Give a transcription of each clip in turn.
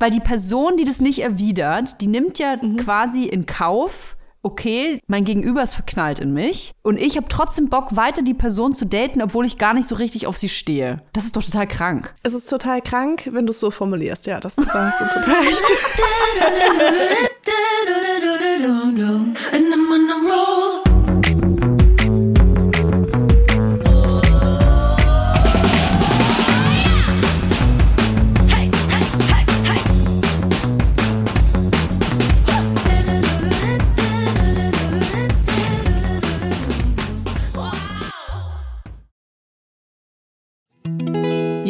weil die Person, die das nicht erwidert, die nimmt ja mhm. quasi in Kauf, okay, mein Gegenüber ist verknallt in mich und ich habe trotzdem Bock, weiter die Person zu daten, obwohl ich gar nicht so richtig auf sie stehe. Das ist doch total krank. Es ist total krank, wenn du es so formulierst. Ja, das, da hast du total recht.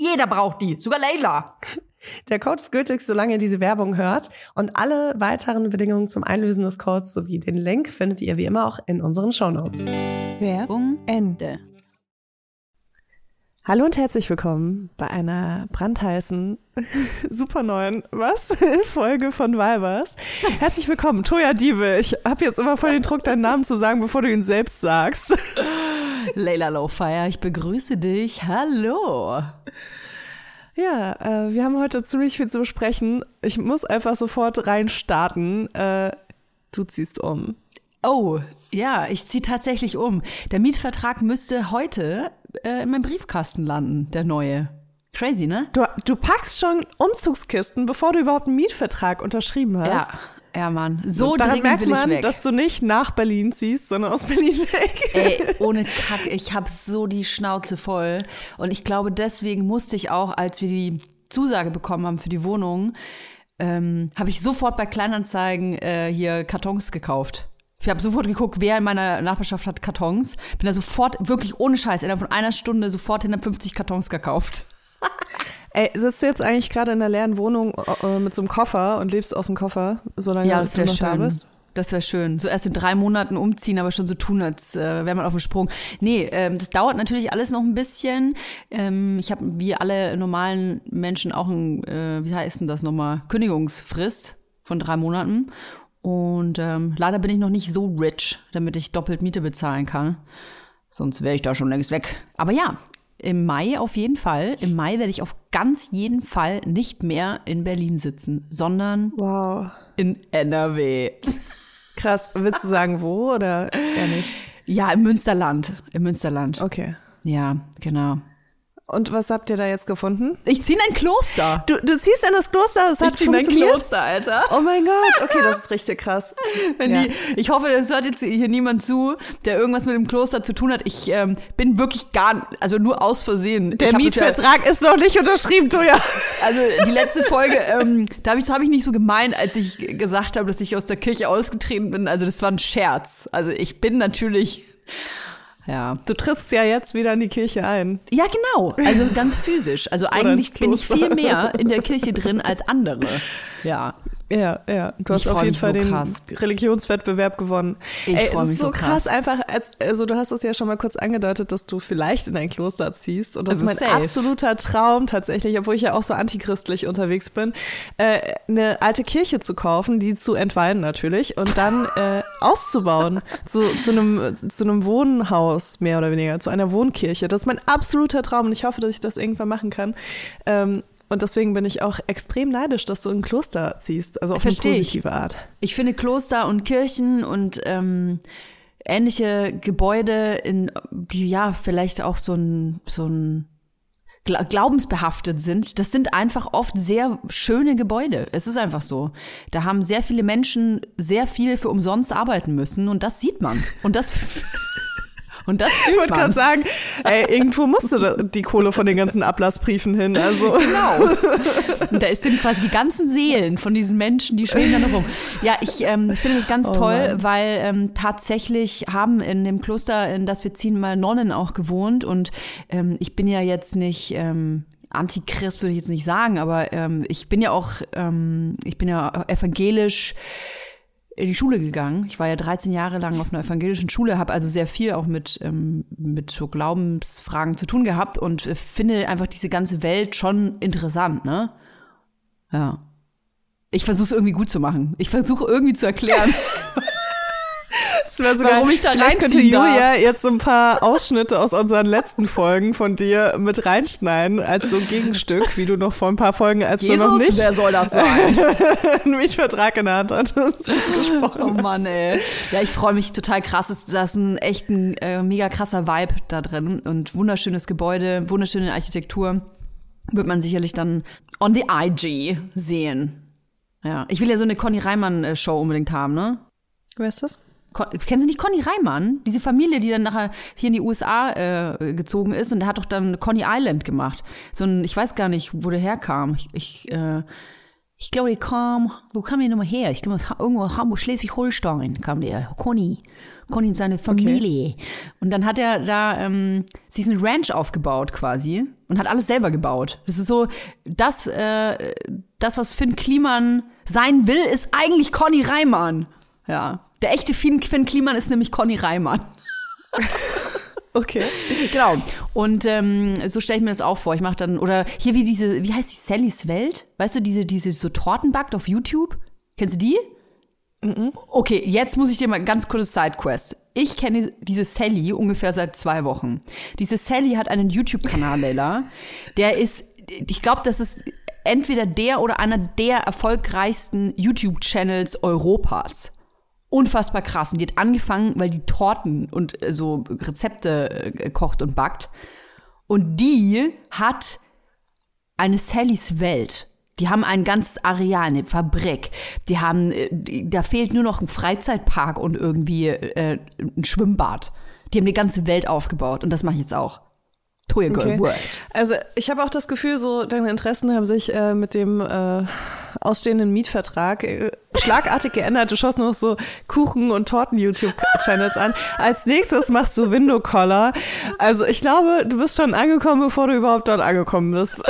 jeder braucht die, sogar Leila. Der Code ist gültig, solange ihr diese Werbung hört. Und alle weiteren Bedingungen zum Einlösen des Codes sowie den Link findet ihr wie immer auch in unseren Shownotes. Werbung Ende. Hallo und herzlich willkommen bei einer brandheißen, super neuen, was? Folge von Vibers. Herzlich willkommen, Toya Diebe. Ich habe jetzt immer voll den Druck, deinen Namen zu sagen, bevor du ihn selbst sagst. Leila Lowfire, ich begrüße dich. Hallo. Ja, äh, wir haben heute ziemlich viel zu besprechen. Ich muss einfach sofort reinstarten. Äh, du ziehst um. Oh, ja, ich ziehe tatsächlich um. Der Mietvertrag müsste heute äh, in meinem Briefkasten landen, der neue. Crazy, ne? Du, du packst schon Umzugskisten, bevor du überhaupt einen Mietvertrag unterschrieben hast. Ja. Ja, Mann. So Daran dringend merkt will man, ich weg. dass du nicht nach Berlin ziehst, sondern aus Berlin weg. Ey, ohne Kack, ich habe so die Schnauze voll. Und ich glaube, deswegen musste ich auch, als wir die Zusage bekommen haben für die Wohnung, ähm, habe ich sofort bei Kleinanzeigen äh, hier Kartons gekauft. Ich habe sofort geguckt, wer in meiner Nachbarschaft hat Kartons. Bin da sofort, wirklich ohne Scheiß, innerhalb von einer Stunde sofort 150 Kartons gekauft. Ey, sitzt du jetzt eigentlich gerade in einer leeren Wohnung äh, mit so einem Koffer und lebst aus dem Koffer, solange ja, das du noch schön. da bist? Das wäre schön. So erst in drei Monaten umziehen, aber schon so tun, als äh, wäre man auf dem Sprung. Nee, ähm, das dauert natürlich alles noch ein bisschen. Ähm, ich habe wie alle normalen Menschen auch ein, äh, wie heißt denn das nochmal, Kündigungsfrist von drei Monaten. Und ähm, leider bin ich noch nicht so rich, damit ich doppelt Miete bezahlen kann. Sonst wäre ich da schon längst weg. Aber ja, im Mai auf jeden Fall. Im Mai werde ich auf ganz jeden Fall nicht mehr in Berlin sitzen, sondern wow. in NRW. Krass. Willst du sagen, wo oder eher nicht? Ja, im Münsterland. Im Münsterland. Okay. Ja, genau. Und was habt ihr da jetzt gefunden? Ich ziehe in ein Kloster. Du, du ziehst in das Kloster, das hat ich funktioniert? ein Kloster, Alter. Oh mein Gott, okay, das ist richtig krass. Wenn ja. die, ich hoffe, es hört jetzt hier niemand zu, der irgendwas mit dem Kloster zu tun hat. Ich ähm, bin wirklich gar, also nur aus Versehen. Der Mietvertrag ja, ist noch nicht unterschrieben, Toja. Also die letzte Folge, ähm, da habe ich, hab ich nicht so gemeint, als ich gesagt habe, dass ich aus der Kirche ausgetreten bin. Also das war ein Scherz. Also ich bin natürlich ja. Du trittst ja jetzt wieder in die Kirche ein. Ja, genau. Also ganz physisch. Also eigentlich bin ich viel mehr in der Kirche drin als andere. Ja. Ja, ja. Du hast auf jeden Fall so den krass. Religionswettbewerb gewonnen. Ich freue mich so, so krass. krass. einfach, als, also du hast es ja schon mal kurz angedeutet, dass du vielleicht in ein Kloster ziehst. Und das also ist mein safe. absoluter Traum tatsächlich, obwohl ich ja auch so antichristlich unterwegs bin, äh, eine alte Kirche zu kaufen, die zu entweihen natürlich und dann äh, auszubauen zu, zu, einem, zu einem Wohnhaus, mehr oder weniger, zu einer Wohnkirche. Das ist mein absoluter Traum und ich hoffe, dass ich das irgendwann machen kann. Ähm, und deswegen bin ich auch extrem neidisch, dass du ein Kloster ziehst, also auf Versteh eine positive ich. Art. Ich finde Kloster und Kirchen und ähm, ähnliche Gebäude, in, die ja vielleicht auch so ein, so ein glaubensbehaftet sind, das sind einfach oft sehr schöne Gebäude. Es ist einfach so. Da haben sehr viele Menschen sehr viel für umsonst arbeiten müssen und das sieht man. Und das Und das Ich wollte gerade sagen, ey, irgendwo musste die Kohle von den ganzen Ablassbriefen hin. Also. Genau. Und da ist dann quasi die ganzen Seelen von diesen Menschen, die schweben da noch rum. Ja, ich ähm, finde das ganz oh toll, Mann. weil ähm, tatsächlich haben in dem Kloster, in das wir ziehen, mal Nonnen auch gewohnt. Und ähm, ich bin ja jetzt nicht. Ähm, Antichrist würde ich jetzt nicht sagen, aber ähm, ich bin ja auch, ähm, ich bin ja evangelisch in die Schule gegangen. Ich war ja 13 Jahre lang auf einer evangelischen Schule, habe also sehr viel auch mit, ähm, mit so Glaubensfragen zu tun gehabt und äh, finde einfach diese ganze Welt schon interessant, ne? Ja. Ich versuche es irgendwie gut zu machen. Ich versuche irgendwie zu erklären. wäre sogar, warum ich da vielleicht könnte Julia darf. jetzt so ein paar Ausschnitte aus unseren letzten Folgen von dir mit reinschneiden, als so Gegenstück, wie du noch vor ein paar Folgen, als Jesus, du noch nicht wer soll das sein? einen Mietvertrag in der Hand hattest. oh Mann, ey. Ja, ich freue mich total krass. Das ist ein echt ein äh, mega krasser Vibe da drin und wunderschönes Gebäude, wunderschöne Architektur. Wird man sicherlich dann on the IG sehen. Ja, ich will ja so eine Conny Reimann Show unbedingt haben, ne? Wer ist das? Kennen Sie nicht Conny Reimann? Diese Familie, die dann nachher hier in die USA äh, gezogen ist und der hat doch dann Conny Island gemacht. So ein, ich weiß gar nicht, wo der herkam. Ich, ich, äh, ich glaube, der kam, wo kam der nochmal her? Ich glaube, irgendwo Hamburg, Schleswig-Holstein kam der. Conny. Conny und seine Familie. Okay. Und dann hat er da ähm, sich eine Ranch aufgebaut quasi und hat alles selber gebaut. Das ist so, das, äh, das, was Finn Kliman sein will, ist eigentlich Conny Reimann. Ja. Der echte Finn, Finn Kliman ist nämlich Conny Reimann. Okay. Genau. Und ähm, so stelle ich mir das auch vor. Ich mache dann, oder hier wie diese, wie heißt die, Sallys Welt? Weißt du, diese, diese so Torten backt auf YouTube? Kennst du die? Mhm. Okay, jetzt muss ich dir mal ganz kurzes Sidequest. Ich kenne diese Sally ungefähr seit zwei Wochen. Diese Sally hat einen YouTube-Kanal, Leila. Der ist, ich glaube, das ist entweder der oder einer der erfolgreichsten YouTube-Channels Europas unfassbar krass. Und die hat angefangen, weil die Torten und äh, so Rezepte äh, kocht und backt. Und die hat eine Sallys Welt. Die haben ein ganzes Areal, eine Fabrik. Die haben, äh, da fehlt nur noch ein Freizeitpark und irgendwie äh, ein Schwimmbad. Die haben die ganze Welt aufgebaut und das mache ich jetzt auch. Toya Girl okay. World. Also ich habe auch das Gefühl, so deine Interessen haben sich äh, mit dem äh, ausstehenden Mietvertrag äh, schlagartig geändert. Du schaust nur noch so Kuchen- und Torten-YouTube-Channels an. Als nächstes machst du Window-Collar. Also ich glaube, du bist schon angekommen, bevor du überhaupt dort angekommen bist.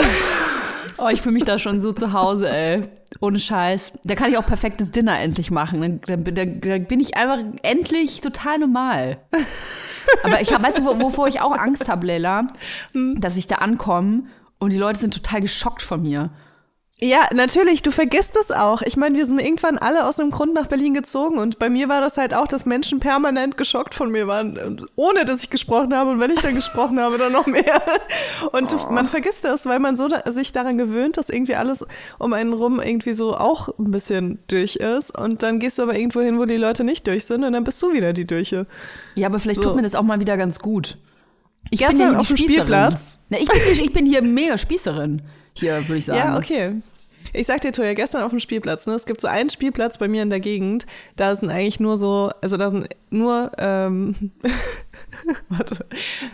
Oh, ich fühle mich da schon so zu Hause, ey. Ohne Scheiß. Da kann ich auch perfektes Dinner endlich machen. Dann, dann, dann bin ich einfach endlich total normal. Aber ich hab, weißt du, wovor ich auch Angst habe, Leila? Hm. Dass ich da ankomme und die Leute sind total geschockt von mir. Ja, natürlich, du vergisst es auch. Ich meine, wir sind irgendwann alle aus einem Grund nach Berlin gezogen und bei mir war das halt auch, dass Menschen permanent geschockt von mir waren, ohne dass ich gesprochen habe und wenn ich dann gesprochen habe, dann noch mehr. Und oh. man vergisst das, weil man so da, sich daran gewöhnt, dass irgendwie alles um einen rum irgendwie so auch ein bisschen durch ist und dann gehst du aber irgendwo hin, wo die Leute nicht durch sind und dann bist du wieder die Durche. Ja, aber vielleicht so. tut mir das auch mal wieder ganz gut. Ich Gestern bin ja auf dem Spielplatz. Na, ich, bin, ich bin hier mega Spießerin hier, würde ich sagen. Ja, okay. Ich sag dir, Toja, gestern auf dem Spielplatz, ne, es gibt so einen Spielplatz bei mir in der Gegend, da sind eigentlich nur so, also da sind nur, ähm, warte,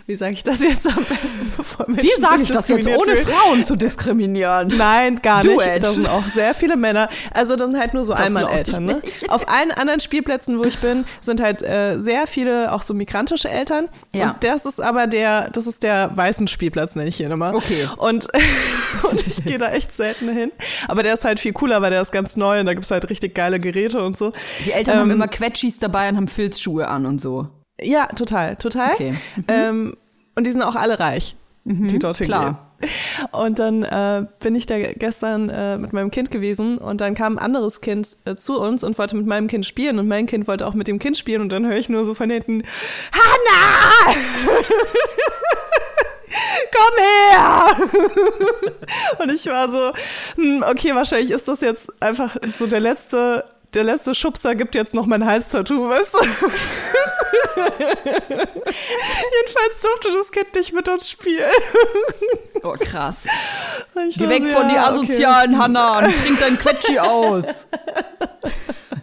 wie sage ich das jetzt am besten, bevor Menschen Wie sage ich das jetzt, ohne fühlen? Frauen zu diskriminieren? Nein, gar nicht. It. Da sind auch sehr viele Männer. Also da sind halt nur so Einmal-Eltern. Ne? Auf allen anderen Spielplätzen, wo ich bin, sind halt äh, sehr viele auch so migrantische Eltern. Ja. Und das ist aber der, das ist der weißen Spielplatz, nenne ich ihn immer. Okay. Und, und ich gehe da echt selten hin. Aber der ist halt viel cooler, weil der ist ganz neu und da gibt es halt richtig geile Geräte und so. Die Eltern ähm, haben immer Quetschis dabei und haben Filzschuhe an und so. Ja, total, total. Okay. Mhm. Ähm, und die sind auch alle reich, mhm, die dorthin klar. gehen. Und dann äh, bin ich da gestern äh, mit meinem Kind gewesen und dann kam ein anderes Kind äh, zu uns und wollte mit meinem Kind spielen und mein Kind wollte auch mit dem Kind spielen und dann höre ich nur so von hinten, Hanna! komm her! und ich war so, hm, okay, wahrscheinlich ist das jetzt einfach so der letzte, der letzte Schubser gibt jetzt noch mein Halstattoo, weißt du? Jedenfalls durfte das Kind nicht mit uns spielen. oh, krass. Geh weg so, von ja, die asozialen okay. Hanna und trink dein Quetschi aus.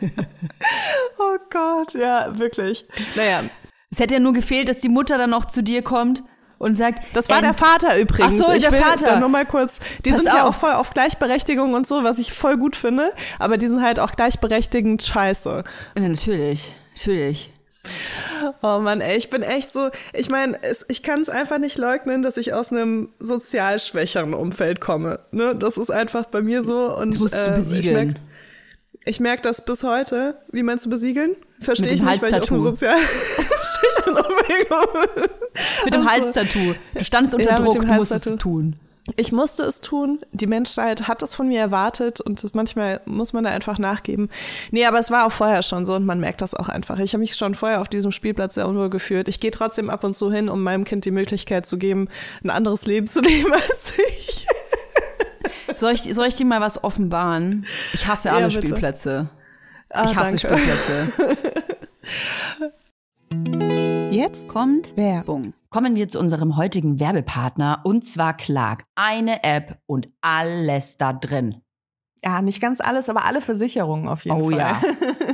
oh Gott, ja, wirklich. Naja. Es hätte ja nur gefehlt, dass die Mutter dann noch zu dir kommt und sagt. Das war der Vater übrigens. Ach so, ich der will Vater. Nur mal kurz. Die Pass sind auf. ja auch voll auf Gleichberechtigung und so, was ich voll gut finde. Aber die sind halt auch gleichberechtigend scheiße. Ja, natürlich, natürlich. Oh Mann, ey, ich bin echt so, ich meine, ich kann es einfach nicht leugnen, dass ich aus einem sozial schwächeren Umfeld komme. Ne? Das ist einfach bei mir so. Und, das musst äh, du besiegeln. Ich merke merk das bis heute. Wie meinst du besiegeln? Verstehe ich nicht, weil ich aus einem sozial Mit dem Halstattoo. Du standest unter ja, Druck, du musstest es tun. Ich musste es tun. Die Menschheit hat es von mir erwartet und manchmal muss man da einfach nachgeben. Nee, aber es war auch vorher schon so und man merkt das auch einfach. Ich habe mich schon vorher auf diesem Spielplatz sehr unwohl gefühlt. Ich gehe trotzdem ab und zu hin, um meinem Kind die Möglichkeit zu geben, ein anderes Leben zu leben als ich. Soll ich, soll ich dir mal was offenbaren? Ich hasse alle ja, Spielplätze. Ah, ich hasse danke. Spielplätze. Jetzt kommt Werbung. Kommen wir zu unserem heutigen Werbepartner und zwar Clark. Eine App und alles da drin. Ja, nicht ganz alles, aber alle Versicherungen auf jeden oh, Fall. Oh ja.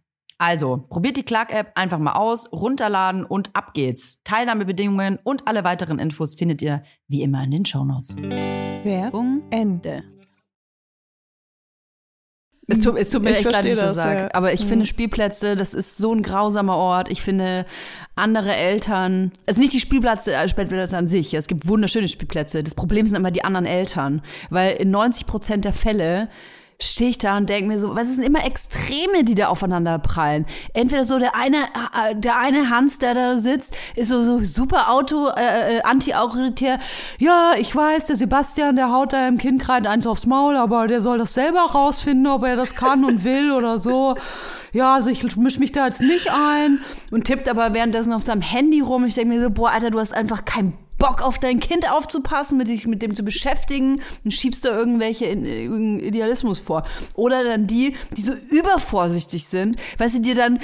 Also, probiert die Clark-App einfach mal aus, runterladen und ab geht's. Teilnahmebedingungen und alle weiteren Infos findet ihr wie immer in den Shownotes. Werbung Ende. Es tut, es tut mir Ich echt leid, dass ich das, sage. ja. Aber ich Mhm. finde Spielplätze, das ist so ein grausamer Ort. Ich finde andere Eltern, also nicht die Spielplätze, äh, Spielplätze an sich. Es gibt wunderschöne Spielplätze. Das Problem sind immer die anderen Eltern. Weil in 90 Prozent der Fälle stehe ich da und denke mir so, was sind immer Extreme, die da aufeinander prallen. Entweder so der eine, äh, der eine Hans, der da sitzt, ist so, so super Auto, äh, äh, anti-autoritär. Ja, ich weiß, der Sebastian, der haut da im Kind gerade eins aufs Maul, aber der soll das selber rausfinden, ob er das kann und will oder so. Ja, also ich misch mich da jetzt nicht ein und tippt aber währenddessen auf seinem Handy rum. Ich denke mir so, boah, Alter, du hast einfach keinen Bock auf dein Kind aufzupassen, mit dich mit dem zu beschäftigen und schiebst da irgendwelche in, irgendeinen Idealismus vor. Oder dann die, die so übervorsichtig sind, weil sie dir dann,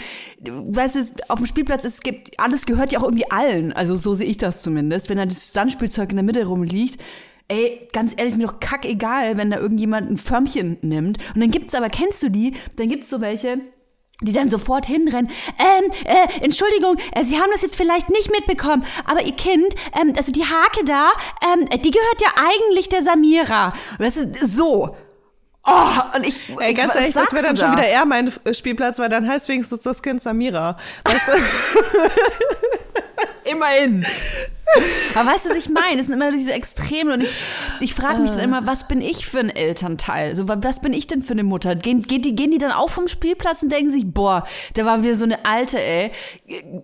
weißt du, auf dem Spielplatz, es gibt, alles gehört ja auch irgendwie allen. Also so sehe ich das zumindest. Wenn da das Sandspielzeug in der Mitte rumliegt, Ey, ganz ehrlich, ist mir doch kackegal, wenn da irgendjemand ein Förmchen nimmt. Und dann gibt's aber, kennst du die? Dann gibt's so welche, die dann sofort hinrennen. Ähm, äh, Entschuldigung, äh, Sie haben das jetzt vielleicht nicht mitbekommen, aber Ihr Kind, ähm, also die Hake da, ähm, die gehört ja eigentlich der Samira. Weißt du, so. Oh, und ich, Ey, ganz ehrlich, das wäre dann du schon da? wieder eher mein äh, Spielplatz, weil dann heißt wenigstens das Kind Samira. Weißt du? Immerhin. Aber weißt du, was ich meine? Es sind immer diese Extreme und ich, ich frage mich dann immer, was bin ich für ein Elternteil? So, wa- was bin ich denn für eine Mutter? Gehen, gehen, die, gehen die dann auch vom Spielplatz und denken sich, boah, da war wieder so eine alte, ey.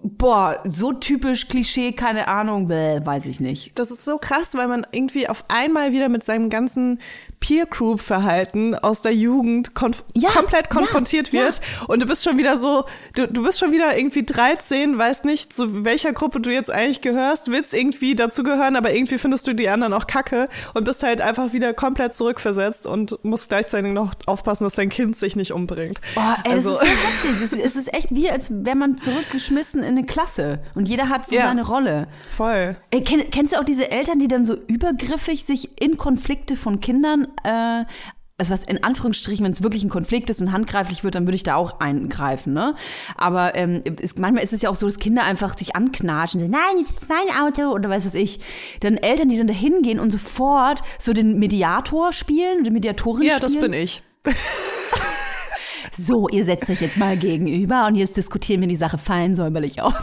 Boah, so typisch Klischee, keine Ahnung, bäh, weiß ich nicht. Das ist so krass, weil man irgendwie auf einmal wieder mit seinem ganzen Peer-Group-Verhalten aus der Jugend konf Ja, komplett ja, konfrontiert wird. Und du bist schon wieder so, du, du bist schon wieder irgendwie 13, weißt nicht, zu welcher Gruppe du jetzt eigentlich gehörst, willst irgendwie dazugehören, aber irgendwie findest du die anderen auch kacke und bist halt einfach wieder komplett zurückversetzt und musst gleichzeitig noch aufpassen, dass dein Kind sich nicht umbringt. Boah, ey, Also- das ist so heftig. Es ist, es ist echt wie, als wäre man zurückgeschmissen in eine Klasse. Und jeder hat so Ja. seine Rolle. Voll. Ey, kenn, kennst du auch diese Eltern, die dann so übergriffig sich in Konflikte von Kindern, äh, also was in Anführungsstrichen, wenn es wirklich ein Konflikt ist und handgreiflich wird, dann würde ich da auch eingreifen, ne? Aber ähm, ist, manchmal ist es ja auch so, dass Kinder einfach sich anknatschen, so, nein, das ist mein Auto oder weiß was ich. Dann Eltern, die dann da hingehen und sofort so den Mediator spielen, oder Mediatorin Ja, spielen. das bin ich. So, ihr setzt euch jetzt mal gegenüber und jetzt diskutieren wir die Sache fein säuberlich aus.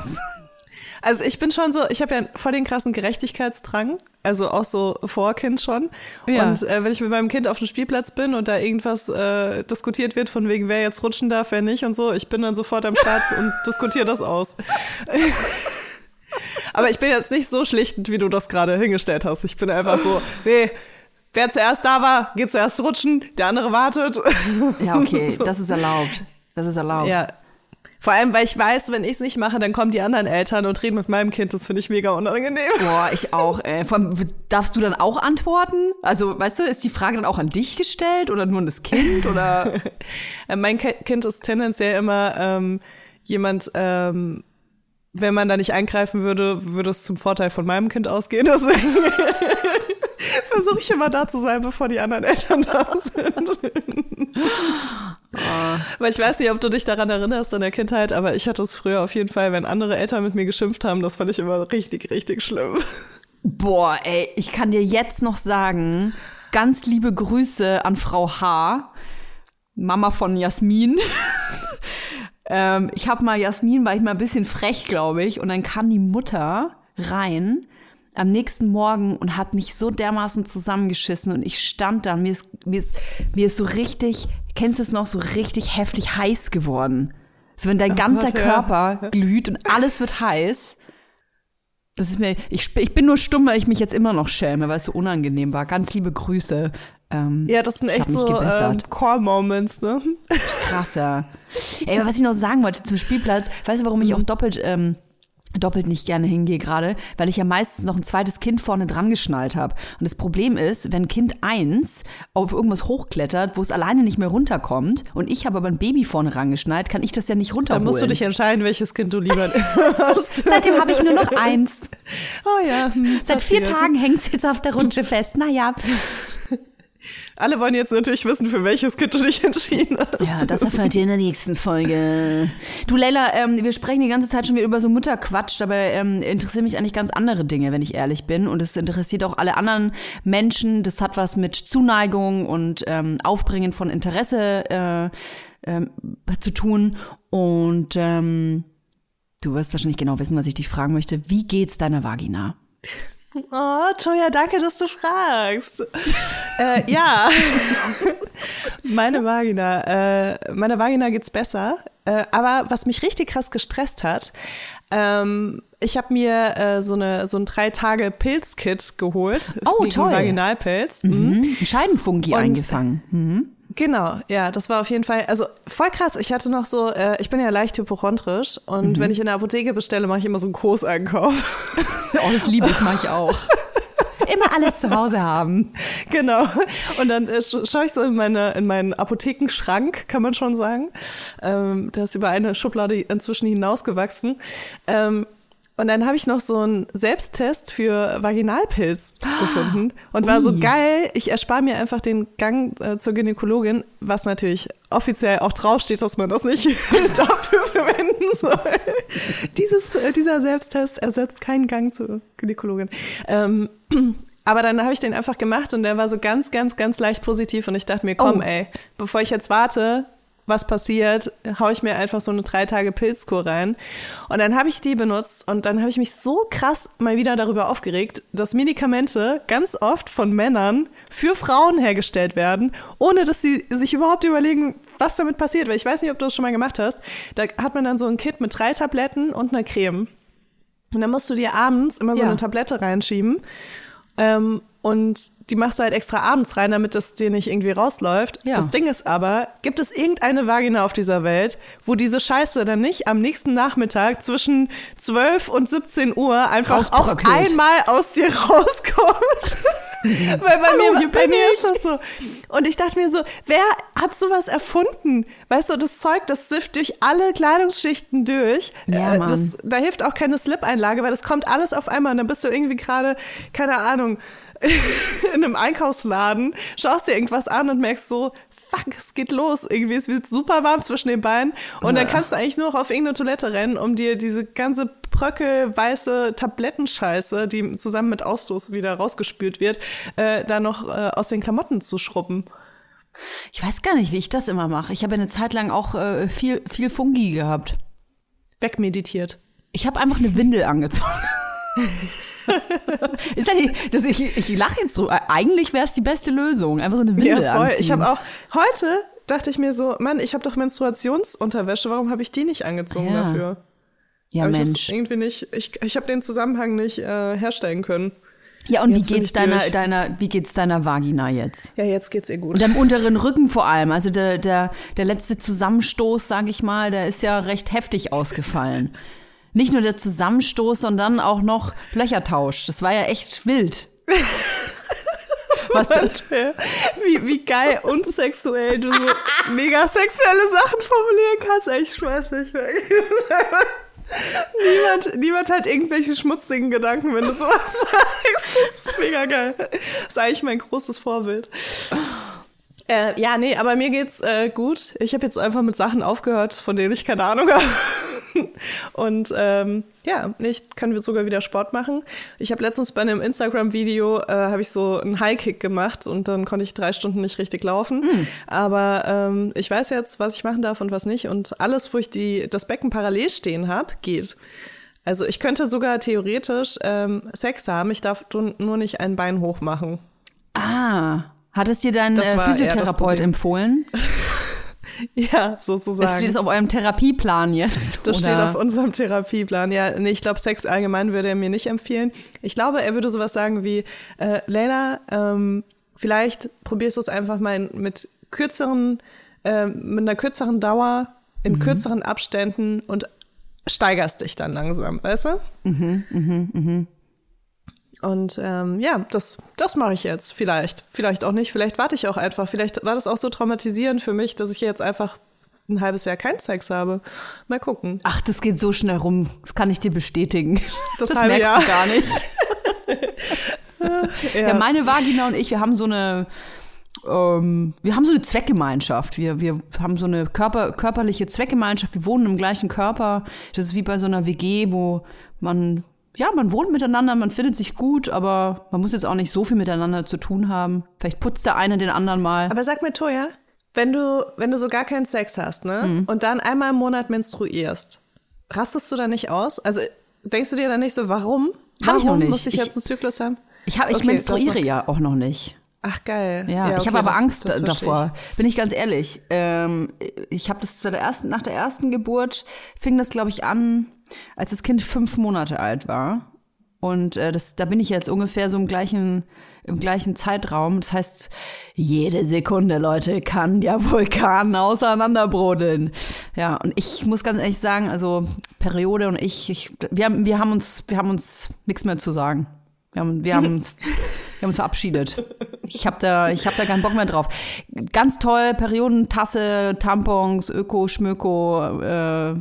Also ich bin schon so, ich habe ja voll den krassen Gerechtigkeitsdrang, also auch so vor Kind schon. Ja. Und äh, wenn ich mit meinem Kind auf dem Spielplatz bin und da irgendwas äh, diskutiert wird, von wegen wer jetzt rutschen darf, wer nicht und so, ich bin dann sofort am Start und diskutiere das aus. Aber ich bin jetzt nicht so schlichtend, wie du das gerade hingestellt hast. Ich bin einfach so, nee, wer zuerst da war, geht zuerst rutschen, der andere wartet. Ja, okay, So. das ist erlaubt. Das ist erlaubt. Ja. Vor allem, weil ich weiß, wenn ich es nicht mache, dann kommen die anderen Eltern und reden mit meinem Kind. Das finde ich mega unangenehm. Boah, ich auch, ey. Vor allem, darfst du dann auch antworten? Also, weißt du, ist die Frage dann auch an dich gestellt oder nur an das Kind oder? Mein Kind ist tendenziell immer ähm, jemand, ähm, wenn man da nicht eingreifen würde, würde es zum Vorteil von meinem Kind ausgehen. Deswegen versuche ich immer da zu sein, bevor die anderen Eltern da sind. Weil ich weiß nicht, ob du dich daran erinnerst in der Kindheit, aber ich hatte es früher auf jeden Fall, wenn andere Eltern mit mir geschimpft haben, das fand ich immer richtig, richtig schlimm. Boah, ey, ich kann dir jetzt noch sagen, ganz liebe Grüße an Frau H., Mama von Jasmin. ähm, ich habe mal Jasmin, war ich mal ein bisschen frech, glaube ich, und dann kam die Mutter rein am nächsten Morgen und hat mich so dermaßen zusammengeschissen und ich stand da mir ist, mir ist, mir ist so richtig, kennst du es noch, so richtig heftig heiß geworden. So wenn dein ganzer. Körper glüht und alles wird heiß. Das ist mir, ich, ich bin nur stumm, weil ich mich jetzt immer noch schäme, weil es so unangenehm war. Ganz liebe Grüße. Ähm, Ja, das sind echt so ähm. Core-Moments, ne? krasser. Ey, was ich noch sagen wollte zum Spielplatz, weißt du, warum ich auch doppelt ähm, doppelt nicht gerne hingehe gerade, weil ich ja meistens noch ein zweites Kind vorne dran geschnallt habe. Und das Problem ist, wenn Kind eins auf irgendwas hochklettert, wo es alleine nicht mehr runterkommt und ich habe aber ein Baby vorne rangeschnallt, kann ich das ja nicht runterholen. Dann musst du dich entscheiden, welches Kind du lieber hast. Seitdem habe ich nur noch eins. Oh ja. Hm, Seit vier Tagen hängt es jetzt auf der Rutsche fest. Naja. Alle wollen jetzt natürlich wissen, für welches Kind du dich entschieden hast. Ja, das erfahrt ihr in der nächsten Folge. Du, Leila, ähm, wir sprechen die ganze Zeit schon wieder über so Mutterquatsch, dabei ähm, interessieren mich eigentlich ganz andere Dinge, wenn ich ehrlich bin. Und es interessiert auch alle anderen Menschen. Das hat was mit Zuneigung und ähm, Aufbringen von Interesse äh, äh, zu tun. Und ähm, du wirst wahrscheinlich genau wissen, was ich dich fragen möchte. Wie geht's deiner Vagina? Oh, Toja, danke, dass du fragst. äh, ja, meine Vagina, äh, meiner Vagina geht's besser. Äh, aber was mich richtig krass gestresst hat, ähm, ich habe mir äh, so eine so ein drei Tage Pilzkit geholt. Oh, toll. Vaginalpilz. Mhm. mhm. Scheidenfungi Und, eingefangen. Mhm. Genau, ja, das war auf jeden Fall, also voll krass. Ich hatte noch so, äh, ich bin ja leicht hypochondrisch und mhm. wenn ich in der Apotheke bestelle, mache ich immer so einen Großeinkauf. oh, das liebe ich, mache ich auch. immer alles zu Hause haben. Genau. Und dann äh, schaue ich so in, meine, in meinen Apothekenschrank, kann man schon sagen. Ähm, der ist über eine Schublade inzwischen hinausgewachsen. Ähm, und dann habe ich noch so einen Selbsttest für Vaginalpilz gefunden und war so geil, ich erspare mir einfach den Gang äh, zur Gynäkologin, was natürlich offiziell auch draufsteht, dass man das nicht dafür verwenden soll. Dieses, äh, dieser Selbsttest ersetzt keinen Gang zur Gynäkologin. Ähm, aber dann habe ich den einfach gemacht und der war so ganz, ganz, ganz leicht positiv und ich dachte mir, komm, oh. ey, bevor ich jetzt warte, was passiert, haue ich mir einfach so eine drei Tage Pilzkur rein. Und dann habe ich die benutzt und dann habe ich mich so krass mal wieder darüber aufgeregt, dass Medikamente ganz oft von Männern für Frauen hergestellt werden, ohne dass sie sich überhaupt überlegen, was damit passiert. Weil ich weiß nicht, ob du das schon mal gemacht hast. Da hat man dann so ein Kit mit drei Tabletten und einer Creme. Und dann musst du dir abends immer so ja. eine Tablette reinschieben. Ähm, und die machst du halt extra abends rein, damit das dir nicht irgendwie rausläuft. Ja. Das Ding ist aber, gibt es irgendeine Vagina auf dieser Welt, wo diese Scheiße dann nicht am nächsten Nachmittag zwischen 12 und 17 Uhr einfach auf einmal aus dir rauskommt? Weil bei, Hallo, mir, bei mir ist das so. Und ich dachte mir so, wer hat sowas erfunden? Weißt du, das Zeug, das sifft durch alle Kleidungsschichten durch. Ja, äh, Mann. Das, da hilft auch keine Slip-Einlage, weil das kommt alles auf einmal. Und dann bist du irgendwie gerade, keine Ahnung, in einem Einkaufsladen, schaust dir irgendwas an und merkst so, fuck, es geht los. Irgendwie, es wird super warm zwischen den Beinen. Und dann kannst du eigentlich nur noch auf irgendeine Toilette rennen, um dir diese ganze Bröckel, weiße Tablettenscheiße, die zusammen mit Ausstoß wieder rausgespült wird, äh, da noch äh, aus den Klamotten zu schrubben. Ich weiß gar nicht, wie ich das immer mache. Ich habe eine Zeit lang auch äh, viel, viel Fungi gehabt. Wegmeditiert. Ich habe einfach eine Windel angezogen. ist ja nicht, das, ich, ich lache jetzt so. Eigentlich wäre es die beste Lösung. Einfach so eine Windel ja, voll. Anziehen. Ich habe auch heute dachte ich mir so, Mann, ich habe doch Menstruationsunterwäsche, warum habe ich die nicht angezogen ja. dafür? Ja, Aber Mensch. Ich irgendwie nicht, ich, ich habe den Zusammenhang nicht äh, herstellen können. Ja, und jetzt wie geht's deiner, deiner, wie geht's deiner Vagina jetzt? Ja, jetzt geht's ihr gut. Und am unteren Rücken vor allem. Also der, der, der letzte Zusammenstoß, sag ich mal, der ist ja recht heftig ausgefallen. Nicht nur der Zusammenstoß, sondern auch noch Löchertausch. Das war ja echt wild. Was das? Wie, wie geil unsexuell du so mega sexuelle Sachen formulieren kannst. Ich schmeiß mich weg. niemand, niemand hat irgendwelche schmutzigen Gedanken, wenn du sowas sagst. Das ist mega geil. Das ist eigentlich mein großes Vorbild. Äh, ja, nee, aber mir geht's äh, gut. Ich habe jetzt einfach mit Sachen aufgehört, von denen ich keine Ahnung habe. Und ähm, ja, ich kann sogar wieder Sport machen. Ich habe letztens bei einem Instagram-Video äh, habe ich so einen High-Kick gemacht und dann konnte ich drei Stunden nicht richtig laufen. Mhm. Aber ähm, ich weiß jetzt, was ich machen darf und was nicht. Und alles, wo ich die, das Becken parallel stehen habe, geht. Also ich könnte sogar theoretisch ähm, Sex haben, ich darf nur nicht ein Bein hoch machen. Ah. Hat es dir dein äh, Physiotherapeut empfohlen? ja, sozusagen. Das steht auf eurem Therapieplan jetzt. Das oder? steht auf unserem Therapieplan. Ja, nee, ich glaube, Sex allgemein würde er mir nicht empfehlen. Ich glaube, er würde sowas sagen wie, äh, Leila, ähm, vielleicht probierst du es einfach mal mit kürzeren, äh, mit einer kürzeren Dauer, in mhm. kürzeren Abständen und steigerst dich dann langsam, weißt du? Mhm, mhm, mhm. Und ähm, ja, das, das mache ich jetzt. Vielleicht. Vielleicht auch nicht. Vielleicht warte ich auch einfach. Vielleicht war das auch so traumatisierend für mich, dass ich jetzt einfach ein halbes Jahr keinen Sex habe. Mal gucken. Ach, das geht so schnell rum. Das kann ich dir bestätigen. Das, das merkst Jahr. du gar nicht. ja. ja, meine Vagina und ich, wir haben so eine ähm, wir haben so eine Zweckgemeinschaft. Wir, wir haben so eine Körper, körperliche Zweckgemeinschaft. Wir wohnen im gleichen Körper. Das ist wie bei so einer WG, wo man, ja, man wohnt miteinander, man findet sich gut, aber man muss jetzt auch nicht so viel miteinander zu tun haben. Vielleicht putzt der eine den anderen mal. Aber sag mir, Toja, wenn du, wenn du so gar keinen Sex hast, ne, mhm. und dann einmal im Monat menstruierst, rastest du da nicht aus? Also denkst du dir dann nicht so, warum? Hab warum ich noch nicht. muss ich jetzt einen Zyklus haben? Ich, hab, ich okay, menstruiere ja auch noch nicht. Ach geil. Ja, ja okay, ich habe aber das, Angst das davor. Ich. Bin ich ganz ehrlich. Ähm, ich habe das bei der ersten, nach der ersten Geburt fing das, glaube ich, an, als das Kind fünf Monate alt war. Und äh, das, da bin ich jetzt ungefähr so im gleichen, im gleichen Zeitraum. Das heißt, jede Sekunde, Leute, kann der Vulkan auseinanderbrodeln. Ja, und ich muss ganz ehrlich sagen, also Periode und ich, ich wir, haben, wir haben uns, wir haben uns nichts mehr zu sagen. Wir haben, wir haben uns Wir haben uns verabschiedet. Ich habe da, ich hab da keinen Bock mehr drauf. Ganz toll, Periodentasse, Tampons, Öko, Schmöko, äh,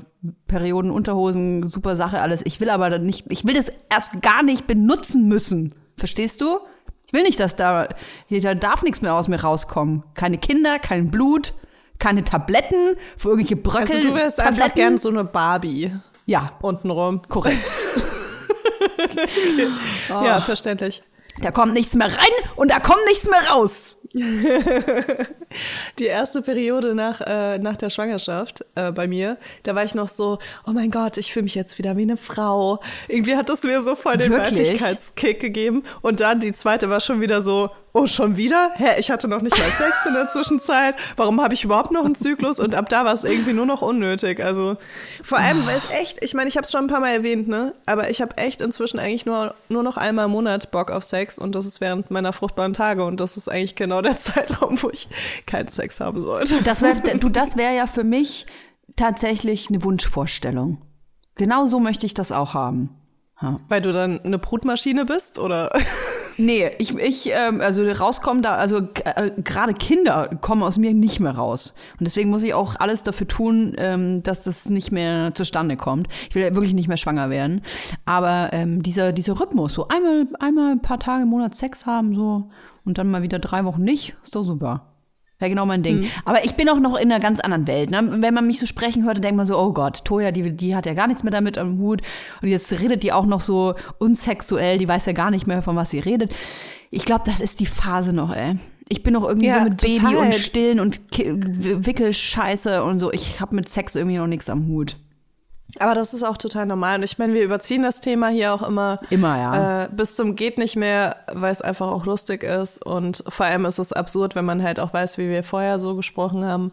Periodenunterhosen, super Sache alles. Ich will aber nicht, ich will das erst gar nicht benutzen müssen. Verstehst du? Ich will nicht, dass da, da darf nichts mehr aus mir rauskommen. Keine Kinder, kein Blut, keine Tabletten für irgendwelche Bröckel. Also du wärst Tabletten. einfach gern so eine Barbie. Ja. Untenrum. Korrekt. okay. oh. Ja, verständlich. Da kommt nichts mehr rein und da kommt nichts mehr raus. die erste Periode nach, äh, nach der Schwangerschaft äh, bei mir, da war ich noch so, oh mein Gott, ich fühle mich jetzt wieder wie eine Frau. Irgendwie hat das mir so voll den Wirklich? Weiblichkeitskick gegeben. Und dann die zweite war schon wieder so, oh, schon wieder? Hä, ich hatte noch nicht mal Sex in der Zwischenzeit. Warum habe ich überhaupt noch einen Zyklus? Und ab da war es irgendwie nur noch unnötig. Also vor allem, weil es echt, ich meine, ich habe es schon ein paar Mal erwähnt, ne? Aber ich habe echt inzwischen eigentlich nur, nur noch einmal im Monat Bock auf Sex und das ist während meiner fruchtbaren Tage und das ist eigentlich genau der Zeitraum, wo ich keinen Sex haben sollte. Das wär, du, das wäre ja für mich tatsächlich eine Wunschvorstellung. Genau so möchte ich das auch haben. Ja. Weil du dann eine Brutmaschine bist, oder? Nee, ich, ich ähm, also rauskommen da, also äh, gerade Kinder kommen aus mir nicht mehr raus. Und deswegen muss ich auch alles dafür tun, ähm, dass das nicht mehr zustande kommt. Ich will ja wirklich nicht mehr schwanger werden. Aber ähm, dieser, dieser Rhythmus, so einmal, einmal ein paar Tage im Monat Sex haben, so und dann mal wieder drei Wochen nicht, ist doch super. Wäre genau mein Ding. Mhm. Aber ich bin auch noch in einer ganz anderen Welt. Ne? Wenn man mich so sprechen hört, dann denkt man so, oh Gott, Toja, die, die hat ja gar nichts mehr damit am Hut. Und jetzt redet die auch noch so unsexuell, die weiß ja gar nicht mehr, von was sie redet. Ich glaube, das ist die Phase noch, ey. Ich bin noch irgendwie ja, so mit total. Baby und Stillen und Wickelscheiße und so. Ich habe mit Sex irgendwie noch nichts am Hut. Aber das ist auch total normal. Und ich meine, wir überziehen das Thema hier auch immer. Immer, ja. Äh, bis zum geht nicht mehr, weil es einfach auch lustig ist. Und vor allem ist es absurd, wenn man halt auch weiß, wie wir vorher so gesprochen haben.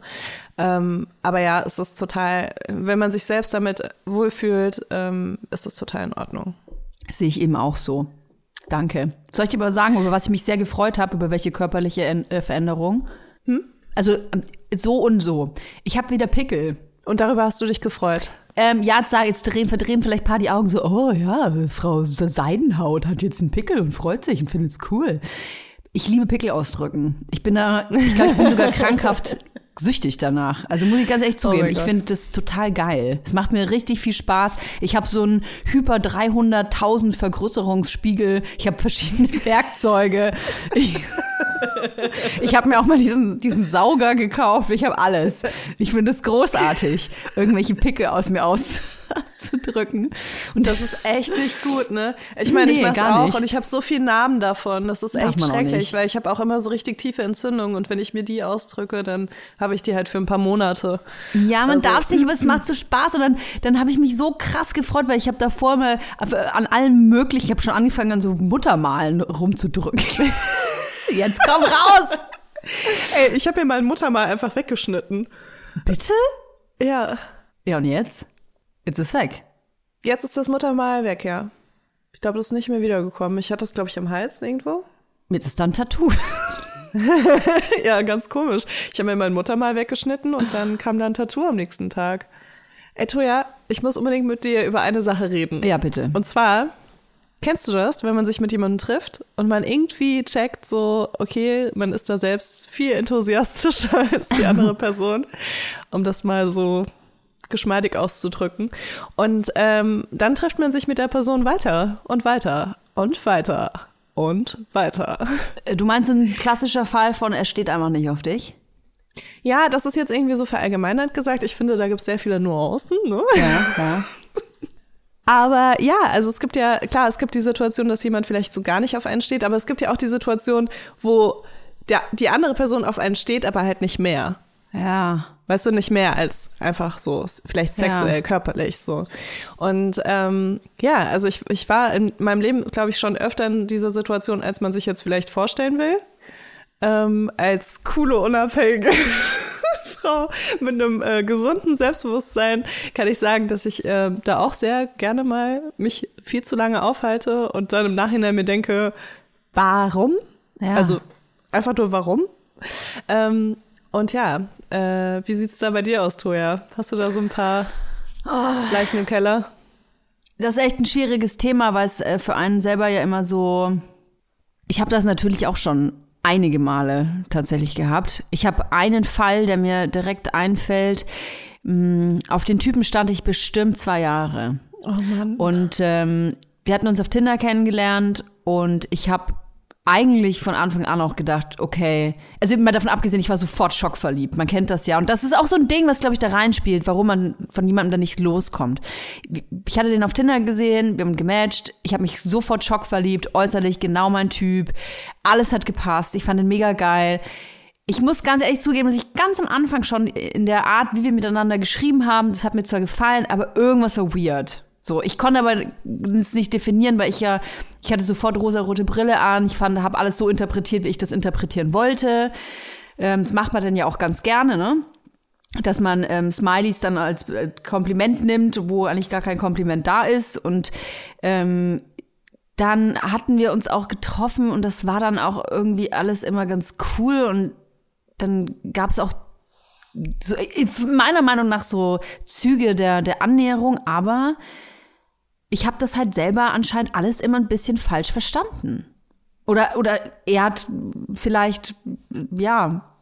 Ähm, aber ja, es ist total, wenn man sich selbst damit wohlfühlt, ähm, ist es total in Ordnung. Sehe ich eben auch so. Danke. Soll ich dir aber sagen, über was ich mich sehr gefreut habe, über welche körperliche äh, Veränderung? Hm? Also ähm, so und so. Ich habe wieder Pickel. Und darüber hast du dich gefreut? Ähm, ja, jetzt, jetzt drehen, verdrehen vielleicht ein paar die Augen so, oh ja, Frau Seidenhaut hat jetzt einen Pickel und freut sich und findet es cool. Ich liebe Pickel ausdrücken. Ich bin da, ich glaube, ich bin sogar krankhaft süchtig danach. Also muss ich ganz ehrlich oh zugeben, oh ich finde das total geil. Es macht mir richtig viel Spaß. Ich habe so einen Hyper 300.000 Vergrößerungsspiegel. Ich habe verschiedene Werkzeuge. Ich, ich habe mir auch mal diesen, diesen Sauger gekauft. Ich habe alles. Ich finde es großartig, irgendwelche Pickel aus mir auszudrücken. Und das ist echt nicht gut, ne? Ich meine, nee, ich mache auch nicht. und ich habe so viele Namen davon. Das ist echt schrecklich, weil ich habe auch immer so richtig tiefe Entzündungen und wenn ich mir die ausdrücke, dann habe ich die halt für ein paar Monate. Ja, man also, darf es nicht, aber es macht so Spaß und dann, dann habe ich mich so krass gefreut, weil ich habe davor mal an allem möglichen, ich habe schon angefangen an so Muttermalen rumzudrücken. Jetzt komm raus! Ey, ich habe mir mein Muttermal einfach weggeschnitten. Bitte? Ja. Ja, und jetzt? Jetzt ist es weg. Jetzt ist das Muttermal weg, ja. Ich glaube, das ist nicht mehr wiedergekommen. Ich hatte das, glaube ich, am Hals irgendwo. Jetzt ist da ein Tattoo. ja, ganz komisch. Ich habe mir mein Muttermal weggeschnitten und dann kam da ein Tattoo am nächsten Tag. Ey, Toja, ich muss unbedingt mit dir über eine Sache reden. Ja, bitte. Und zwar, kennst du das, wenn man sich mit jemandem trifft und man irgendwie checkt, so, okay, man ist da selbst viel enthusiastischer als die andere Person, um das mal so geschmeidig auszudrücken. Und ähm, dann trifft man sich mit der Person weiter und weiter und weiter und weiter. Du meinst ein klassischer Fall von, er steht einfach nicht auf dich? Ja, das ist jetzt irgendwie so verallgemeinert gesagt. Ich finde, da gibt es sehr viele Nuancen. Ne? Ja, ja. Aber ja, also es gibt ja, klar, es gibt die Situation, dass jemand vielleicht so gar nicht auf einen steht, aber es gibt ja auch die Situation, wo der, die andere Person auf einen steht, aber halt nicht mehr. Ja. Weißt du, nicht mehr als einfach so, vielleicht sexuell, ja. körperlich so. Und ähm, ja, also ich, ich war in meinem Leben, glaube ich, schon öfter in dieser Situation, als man sich jetzt vielleicht vorstellen will. Ähm, als coole, unabhängige Frau mit einem äh, gesunden Selbstbewusstsein kann ich sagen, dass ich äh, da auch sehr gerne mal mich viel zu lange aufhalte und dann im Nachhinein mir denke, warum? Ja. Also einfach nur warum? Ähm, und ja, äh, wie sieht's da bei dir aus, Toja? Hast du da so ein paar oh. Leichen im Keller? Das ist echt ein schwieriges Thema, weil es äh, für einen selber ja immer so. Ich habe das natürlich auch schon einige Male tatsächlich gehabt. Ich habe einen Fall, der mir direkt einfällt. Mm, auf den Typen stand ich bestimmt zwei Jahre. Oh Mann. Und ähm, wir hatten uns auf Tinder kennengelernt und ich habe eigentlich von Anfang an auch gedacht, okay, also mal davon abgesehen, ich war sofort schockverliebt. Man kennt das ja. Und das ist auch so ein Ding, was, glaube ich, da reinspielt, warum man von jemandem da nicht loskommt. Ich hatte den auf Tinder gesehen, wir haben gematcht, ich habe mich sofort schockverliebt, äußerlich genau mein Typ. Alles hat gepasst, ich fand den mega geil. Ich muss ganz ehrlich zugeben, dass ich ganz am Anfang schon in der Art, wie wir miteinander geschrieben haben, das hat mir zwar gefallen, aber irgendwas war weird. So, ich konnte aber es nicht definieren, weil ich ja, ich hatte sofort rosa-rote Brille an. Ich fand, habe alles so interpretiert, wie ich das interpretieren wollte. Ähm, das macht man dann ja auch ganz gerne, ne? Dass man ähm, Smileys dann als äh, Kompliment nimmt, wo eigentlich gar kein Kompliment da ist. Und ähm, dann hatten wir uns auch getroffen und das war dann auch irgendwie alles immer ganz cool. Und dann gab es auch so, äh, meiner Meinung nach so Züge der, der Annäherung, aber ich habe das halt selber anscheinend alles immer ein bisschen falsch verstanden. Oder, oder er hat vielleicht, ja,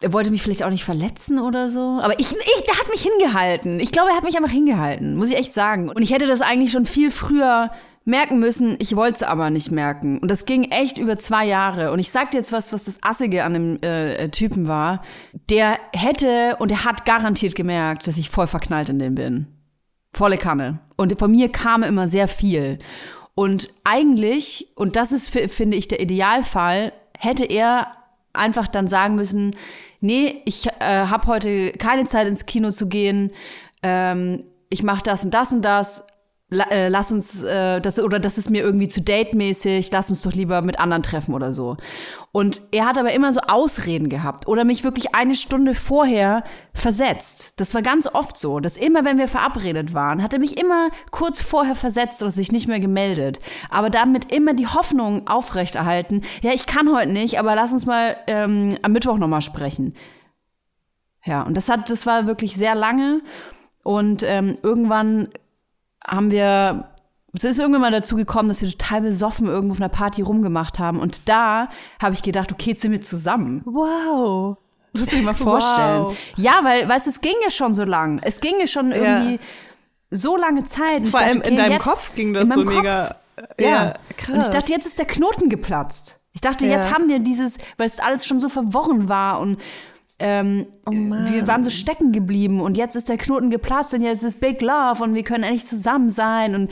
er wollte mich vielleicht auch nicht verletzen oder so. Aber ich, ich, der hat mich hingehalten. Ich glaube, er hat mich einfach hingehalten, muss ich echt sagen. Und ich hätte das eigentlich schon viel früher merken müssen. Ich wollte es aber nicht merken. Und das ging echt über zwei Jahre. Und ich sag dir jetzt was, was das Assige an dem äh, Typen war. Der hätte und er hat garantiert gemerkt, dass ich voll verknallt in den bin. Volle Kanne. Und von mir kam immer sehr viel. Und eigentlich, und das ist, finde ich, der Idealfall, hätte er einfach dann sagen müssen, nee, ich äh, habe heute keine Zeit ins Kino zu gehen, ähm, ich mache das und das und das, äh, lass uns äh, das oder das ist mir irgendwie zu datemäßig, lass uns doch lieber mit anderen treffen oder so. Und er hat aber immer so Ausreden gehabt oder mich wirklich eine Stunde vorher versetzt. Das war ganz oft so, dass immer, wenn wir verabredet waren, hat er mich immer kurz vorher versetzt oder sich nicht mehr gemeldet. Aber damit immer die Hoffnung aufrechterhalten, ja, ich kann heute nicht, aber lass uns mal ähm, am Mittwoch nochmal sprechen. Ja, und das hat, das war wirklich sehr lange. Und ähm, irgendwann haben wir, es ist irgendwann mal dazu gekommen, dass wir total besoffen irgendwo auf einer Party rumgemacht haben. Und da habe ich gedacht, okay, jetzt sind wir zusammen. Wow. Das muss ich mal vorstellen. Wow. Ja, weil, weißt du, es ging ja schon so lang. Es ging ja schon irgendwie ja. so lange Zeit. Vor allem okay, in deinem Kopf ging das so mega. Ja, ja, krass. Und ich dachte, jetzt ist der Knoten geplatzt. Ich dachte, ja. jetzt haben wir dieses, weil es alles schon so verworren war und ähm, oh wir waren so stecken geblieben und jetzt ist der Knoten geplatzt und jetzt ist Big Love und wir können endlich zusammen sein und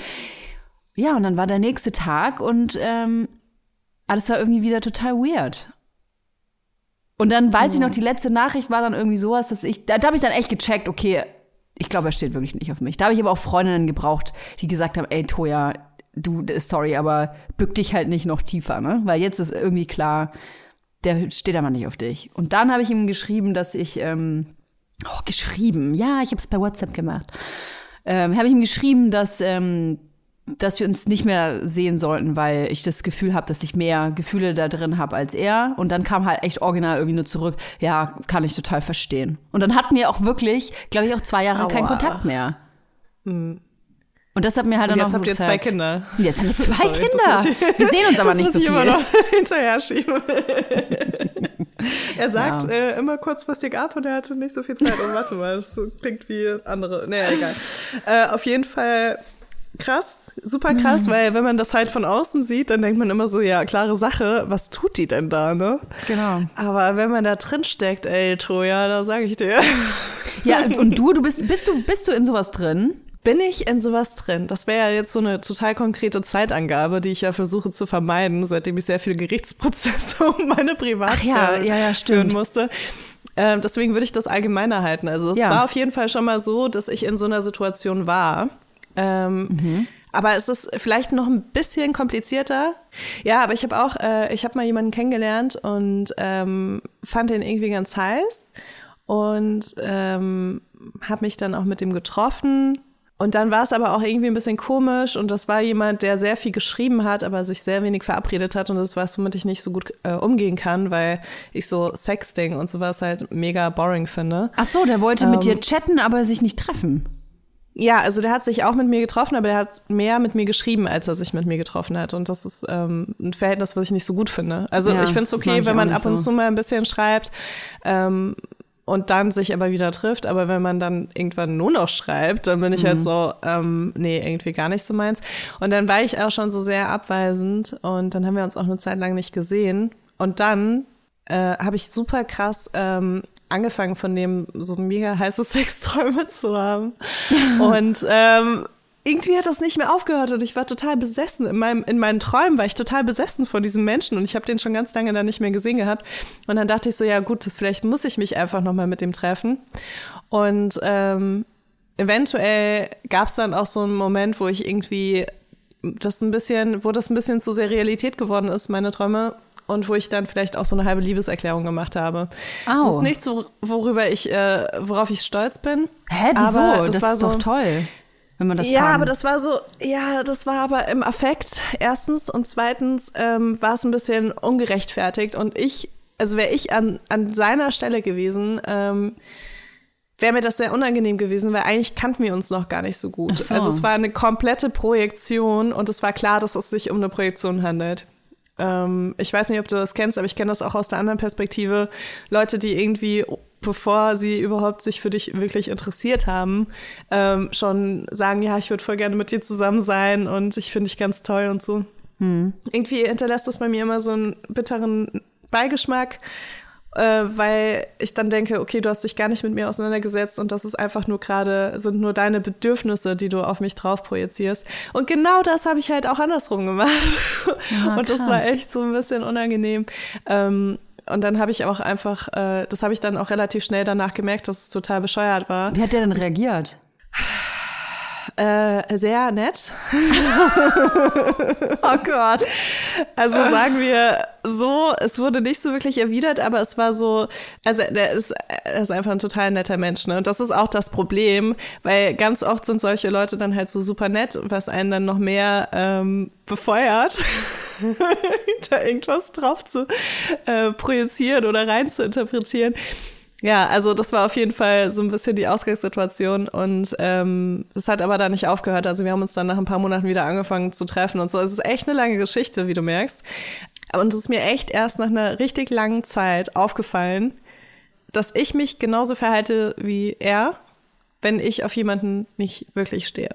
ja, und dann war der nächste Tag und ähm, alles war irgendwie wieder total weird. Und dann weiß oh. ich noch, die letzte Nachricht war dann irgendwie sowas, dass ich, da, da habe ich dann echt gecheckt, okay, ich glaube, er steht wirklich nicht auf mich. Da habe ich aber auch Freundinnen gebraucht, die gesagt haben, ey, Toja, du, sorry, aber bück dich halt nicht noch tiefer, ne? Weil jetzt ist irgendwie klar, der steht aber nicht auf dich. Und dann habe ich ihm geschrieben, dass ich, ähm, oh, geschrieben, ja, ich habe es bei WhatsApp gemacht. Ähm, habe ich ihm geschrieben, dass, ähm, dass wir uns nicht mehr sehen sollten, weil ich das Gefühl habe, dass ich mehr Gefühle da drin habe als er. Und dann kam halt echt original irgendwie nur zurück, ja, kann ich total verstehen. Und dann hatten wir auch wirklich, glaube ich, auch zwei Jahre Aua. keinen Kontakt mehr. Hm. Und das hat mir halt und dann jetzt auch habt ihr zwei Kinder. Und jetzt haben wir zwei Sorry, Kinder. wir sehen uns aber nicht so viel. Immer noch hinterher schieben. er sagt ja. äh, immer kurzfristig ab und er hatte nicht so viel Zeit. Und warte mal, das klingt wie andere. Naja, egal. Äh, auf jeden Fall krass, super krass, mhm. weil wenn man das halt von außen sieht, dann denkt man immer so, ja, klare Sache, was tut die denn da, ne? Genau. Aber wenn man da drin steckt, ey, Toja, da sage ich dir. Ja, und du, du bist, bist du, bist du in sowas drin? Bin ich in sowas drin? Das wäre ja jetzt so eine total konkrete Zeitangabe, die ich ja versuche zu vermeiden, seitdem ich sehr viele Gerichtsprozesse um meine Privatsphäre ja, ja, führen musste. Ähm, deswegen würde ich das allgemeiner halten. Also es war auf jeden Fall schon mal so, dass ich in so einer Situation war. Ähm, mhm. Aber es ist vielleicht noch ein bisschen komplizierter. Ja, aber ich habe auch, äh, ich habe mal jemanden kennengelernt und ähm, fand den irgendwie ganz heiß und ähm, habe mich dann auch mit dem getroffen. Und dann war es aber auch irgendwie ein bisschen komisch und das war jemand, der sehr viel geschrieben hat, aber sich sehr wenig verabredet hat und das war womit ich nicht so gut äh, umgehen kann, weil ich so Sexting und sowas halt mega boring finde. Ach so, der wollte mit dir ähm, chatten, aber sich nicht treffen. Ja, also der hat sich auch mit mir getroffen, aber der hat mehr mit mir geschrieben, als er sich mit mir getroffen hat. Und das ist ähm, ein Verhältnis, was ich nicht so gut finde. Also ja, ich finde es okay, wenn man ab und zu mal ein bisschen schreibt ähm, und dann sich aber wieder trifft. Aber wenn man dann irgendwann nur noch schreibt, dann bin ich halt mhm. halt so, ähm, nee, irgendwie gar nicht so meins. Und dann war ich auch schon so sehr abweisend und dann haben wir uns auch eine Zeit lang nicht gesehen. Und dann äh, habe ich super krass ähm, angefangen von dem so mega heiße Sexträume zu haben. und ähm, irgendwie hat das nicht mehr aufgehört und ich war total besessen. In, meinem, in meinen Träumen war ich total besessen von diesem Menschen und ich habe den schon ganz lange da nicht mehr gesehen gehabt. Und dann dachte ich so, ja gut, vielleicht muss ich mich einfach nochmal mit dem treffen. Und ähm, eventuell gab es dann auch so einen Moment, wo ich irgendwie das ein bisschen, wo das ein bisschen zu sehr Realität geworden ist, meine Träume und wo ich dann vielleicht auch so eine halbe Liebeserklärung gemacht habe. Oh. Das ist nichts, worüber ich, äh, worauf ich stolz bin. Hä, wieso? Das, das war ist so, doch toll. Wenn man das ja, kann. aber das war so, ja, das war aber im Affekt, erstens. Und zweitens ähm, war es ein bisschen ungerechtfertigt. Und ich, also wäre ich an, an seiner Stelle gewesen, ähm, wäre mir das sehr unangenehm gewesen, weil eigentlich kannten wir uns noch gar nicht so gut. So. Also es war eine komplette Projektion und es war klar, dass es sich um eine Projektion handelt. Ähm, ich weiß nicht, ob du das kennst, aber ich kenne das auch aus der anderen Perspektive. Leute, die irgendwie, bevor sie überhaupt sich für dich wirklich interessiert haben, ähm, schon sagen, ja, ich würde voll gerne mit dir zusammen sein und ich finde dich ganz toll und so. Hm. Irgendwie hinterlässt das bei mir immer so einen bitteren Beigeschmack äh, weil ich dann denke, okay, du hast dich gar nicht mit mir auseinandergesetzt und das ist einfach nur gerade, sind nur deine Bedürfnisse, die du auf mich drauf projizierst. Und genau das habe ich halt auch andersrum gemacht. Ja, und das war echt so ein bisschen unangenehm. Ähm, und dann habe ich auch einfach, äh, das habe ich dann auch relativ schnell danach gemerkt, dass es total bescheuert war. Wie hat der denn reagiert? Äh, sehr nett. oh Gott. Also sagen wir so, es wurde nicht so wirklich erwidert, aber es war so, also er ist, er ist einfach ein total netter Mensch. Ne? Und das ist auch das Problem, weil ganz oft sind solche Leute dann halt so super nett, was einen dann noch mehr ähm, befeuert, da irgendwas drauf zu äh, projizieren oder rein zu interpretieren. Ja, also das war auf jeden Fall so ein bisschen die Ausgangssituation und ähm, das hat aber da nicht aufgehört. Also wir haben uns dann nach ein paar Monaten wieder angefangen zu treffen und so. Es ist echt eine lange Geschichte, wie du merkst. Und es ist mir echt erst nach einer richtig langen Zeit aufgefallen, dass ich mich genauso verhalte wie er, wenn ich auf jemanden nicht wirklich stehe.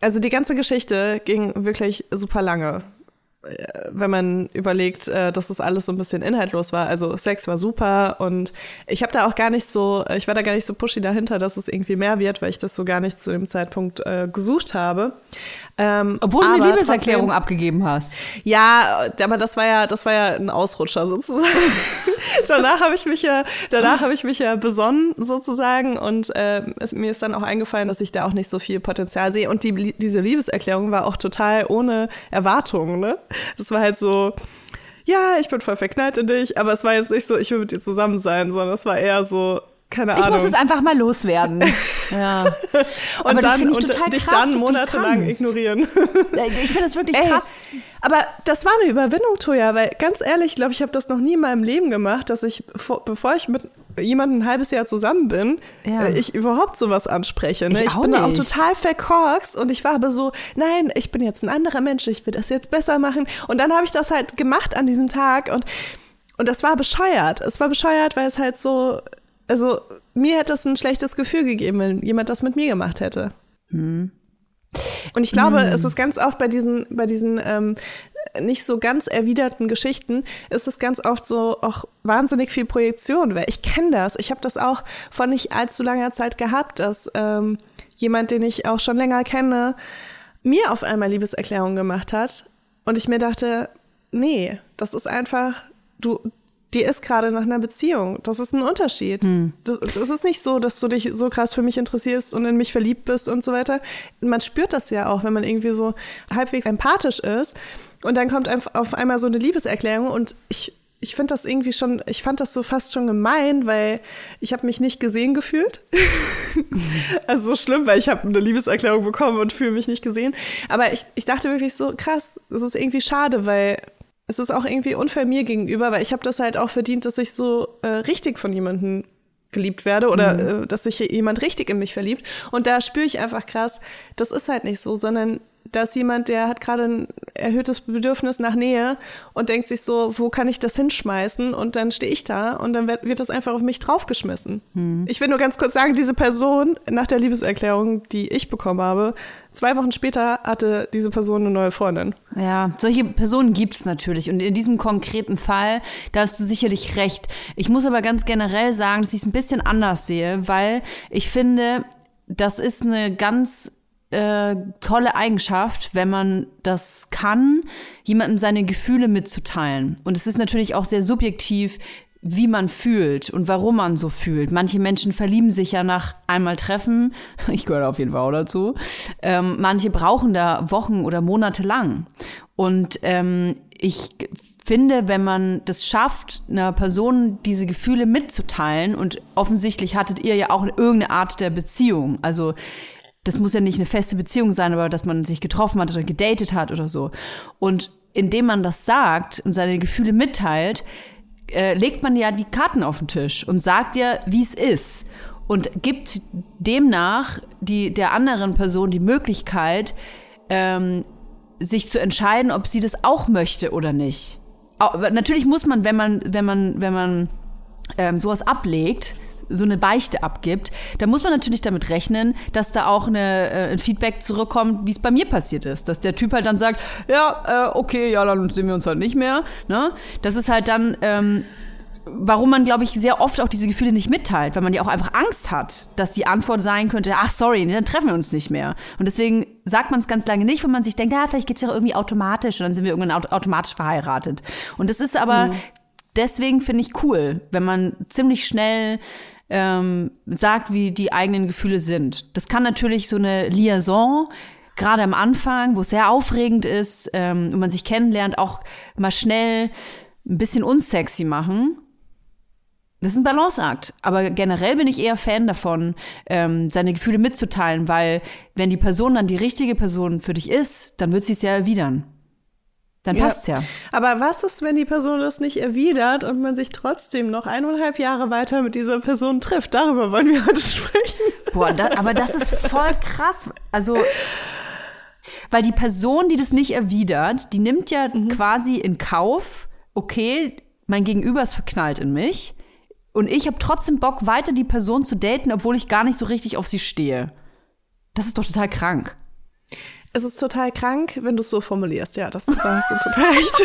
Also die ganze Geschichte ging wirklich super lange wenn man überlegt, äh, dass das alles so ein bisschen inhaltlos war. Also Sex war super und ich habe da auch gar nicht so, ich war da gar nicht so pushy dahinter, dass es irgendwie mehr wird, weil ich das so gar nicht zu dem Zeitpunkt äh, gesucht habe. Ähm, Obwohl du eine Liebeserklärung trotzdem, abgegeben hast. Ja, aber das war ja, das war ja ein Ausrutscher sozusagen. danach habe ich mich ja, danach habe ich mich ja besonnen sozusagen und äh, es, mir ist dann auch eingefallen, dass ich da auch nicht so viel Potenzial sehe. Und die, diese Liebeserklärung war auch total ohne Erwartungen. Ne? Das war halt so, ja, ich bin voll verknallt in dich, aber es war jetzt nicht so, ich will mit dir zusammen sein, sondern es war eher so, keine Ahnung. Ich muss es einfach mal loswerden. ja. und aber dann ich und total dich krass, dann monatelang ignorieren. Ich finde das wirklich Ey, krass. Aber das war eine Überwindung, Toja, weil ganz ehrlich, ich glaube, ich habe das noch nie in meinem Leben gemacht, dass ich, vor, bevor ich mit jemandem ein halbes Jahr zusammen bin, Ja. äh, ich überhaupt sowas anspreche. Ne? Ich Ich, bin da auch nicht. total verkorkst und ich war aber so, nein, ich bin jetzt ein anderer Mensch, ich will das jetzt besser machen. Und dann habe ich das halt gemacht an diesem Tag und, und das war bescheuert. Es war bescheuert, weil es halt so, also mir hätte es ein schlechtes Gefühl gegeben, wenn jemand das mit mir gemacht hätte. Und ich glaube, es ist ganz oft bei diesen, bei diesen ähm, nicht so ganz erwiderten Geschichten, ist es ganz oft so auch wahnsinnig viel Projektion. Weil ich kenne das, ich habe das auch vor nicht allzu langer Zeit gehabt, dass ähm, jemand, den ich auch schon länger kenne, mir auf einmal Liebeserklärungen gemacht hat und ich mir dachte, nee, das ist einfach, du, dir ist gerade nach einer Beziehung. Das ist ein Unterschied. Das, das ist nicht so, dass du dich so krass für mich interessierst und in mich verliebt bist und so weiter. Man spürt das ja auch, wenn man irgendwie so halbwegs empathisch ist. Und dann kommt auf einmal so eine Liebeserklärung und ich, ich finde das irgendwie schon, ich fand das so fast schon gemein, weil ich habe mich nicht gesehen gefühlt. also so schlimm, weil ich habe eine Liebeserklärung bekommen und fühle mich nicht gesehen. Aber ich, ich dachte wirklich so, krass, das ist irgendwie schade, weil es ist auch irgendwie unfair mir gegenüber, weil ich habe das halt auch verdient, dass ich so äh, richtig von jemandem geliebt werde oder äh, dass sich jemand richtig in mich verliebt. Und da spüre ich einfach krass, das ist halt nicht so, sondern da ist jemand, der hat gerade ein erhöhtes Bedürfnis nach Nähe und denkt sich so, wo kann ich das hinschmeißen? Und dann stehe ich da und dann wird, wird das einfach auf mich draufgeschmissen. Ich will nur ganz kurz sagen, diese Person nach der Liebeserklärung, die ich bekommen habe, zwei Wochen später hatte diese Person eine neue Freundin. Ja, solche Personen gibt's natürlich. Und in diesem konkreten Fall, da hast du sicherlich recht. Ich muss aber ganz generell sagen, dass ich es ein bisschen anders sehe, weil ich finde, das ist eine ganz äh, tolle Eigenschaft, wenn man das kann, jemandem seine Gefühle mitzuteilen. Und es ist natürlich auch sehr subjektiv, wie man fühlt und warum man so fühlt. Manche Menschen verlieben sich ja nach einmal Treffen. Ich gehöre auf jeden Fall auch dazu. Ähm, manche brauchen da Wochen oder Monate lang. Und ähm, ich finde, wenn man das schafft, einer Person diese Gefühle mitzuteilen, und offensichtlich hattet ihr ja auch irgendeine Art der Beziehung. Also das muss ja nicht eine feste Beziehung sein, aber dass man sich getroffen hat oder gedatet hat oder so. Und indem man das sagt und seine Gefühle mitteilt, äh, legt man ja die Karten auf den Tisch und sagt ja, wie es ist. Und gibt demnach die, der anderen Person die Möglichkeit, ähm, sich zu entscheiden, ob sie das auch möchte oder nicht. Aber natürlich muss man, wenn man, wenn man, wenn man ähm, sowas ablegt, so eine Beichte abgibt, dann muss man natürlich damit rechnen, dass da auch eine, äh, ein Feedback zurückkommt, wie es bei mir passiert ist. Dass der Typ halt dann sagt, ja, äh, okay, ja, dann sehen wir uns halt nicht mehr. Ne? Das ist halt dann, ähm, warum man, glaube ich, sehr oft auch diese Gefühle nicht mitteilt, weil man ja auch einfach Angst hat, dass die Antwort sein könnte, ach sorry, nee, dann treffen wir uns nicht mehr. Und deswegen sagt man es ganz lange nicht, weil man sich denkt, ja, vielleicht geht's ja irgendwie automatisch und dann sind wir irgendwann aut automatisch verheiratet. Und das ist aber, deswegen finde ich cool, wenn man ziemlich schnell ähm, sagt, wie die eigenen Gefühle sind. Das kann natürlich so eine Liaison gerade am Anfang, wo es sehr aufregend ist ähm, und man sich kennenlernt, auch mal schnell ein bisschen unsexy machen. Das ist ein Balanceakt. Aber generell bin ich eher Fan davon, ähm, seine Gefühle mitzuteilen, weil wenn die Person dann die richtige Person für dich ist, dann wird sie es ja erwidern. Dann passt's ja. Aber was ist, wenn die Person das nicht erwidert und man sich trotzdem noch eineinhalb Jahre weiter mit dieser Person trifft? Darüber wollen wir heute sprechen. Boah, da, aber das ist voll krass. Also, weil die Person, die das nicht erwidert, die nimmt ja quasi in Kauf, okay, mein Gegenüber ist verknallt in mich und ich habe trotzdem Bock, weiter die Person zu daten, obwohl ich gar nicht so richtig auf sie stehe. Das ist doch total krank. Es ist total krank, wenn du es so formulierst. Ja, das, da hast du total recht.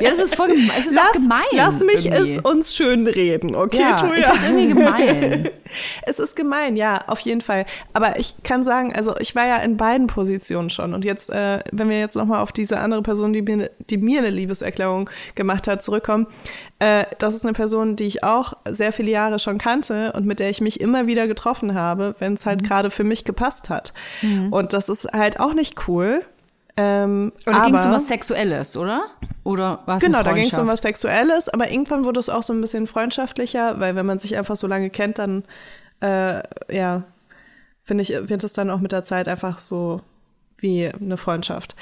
Ja, das ist voll gemein. Es ist auch gemein. lass mich irgendwie. es uns schön reden, okay, ja, Julia? ich find's irgendwie gemein. Es ist gemein, ja, auf jeden Fall. Aber ich kann sagen, also ich war ja in beiden Positionen schon. Und jetzt, äh, wenn wir jetzt nochmal auf diese andere Person, die mir, die mir eine Liebeserklärung gemacht hat, zurückkommen, äh, das ist eine Person, die ich auch sehr viele Jahre schon kannte und mit der ich mich immer wieder getroffen habe, wenn es halt Mhm. gerade für mich gepasst hat. Und das ist halt auch nicht cool. Ähm, da ging es um was Sexuelles, oder? Oder was? Genau, da ging es um was Sexuelles, aber irgendwann wurde es auch so ein bisschen freundschaftlicher, weil wenn man sich einfach so lange kennt, dann äh, ja, finde ich, wird es dann auch mit der Zeit einfach so wie eine Freundschaft.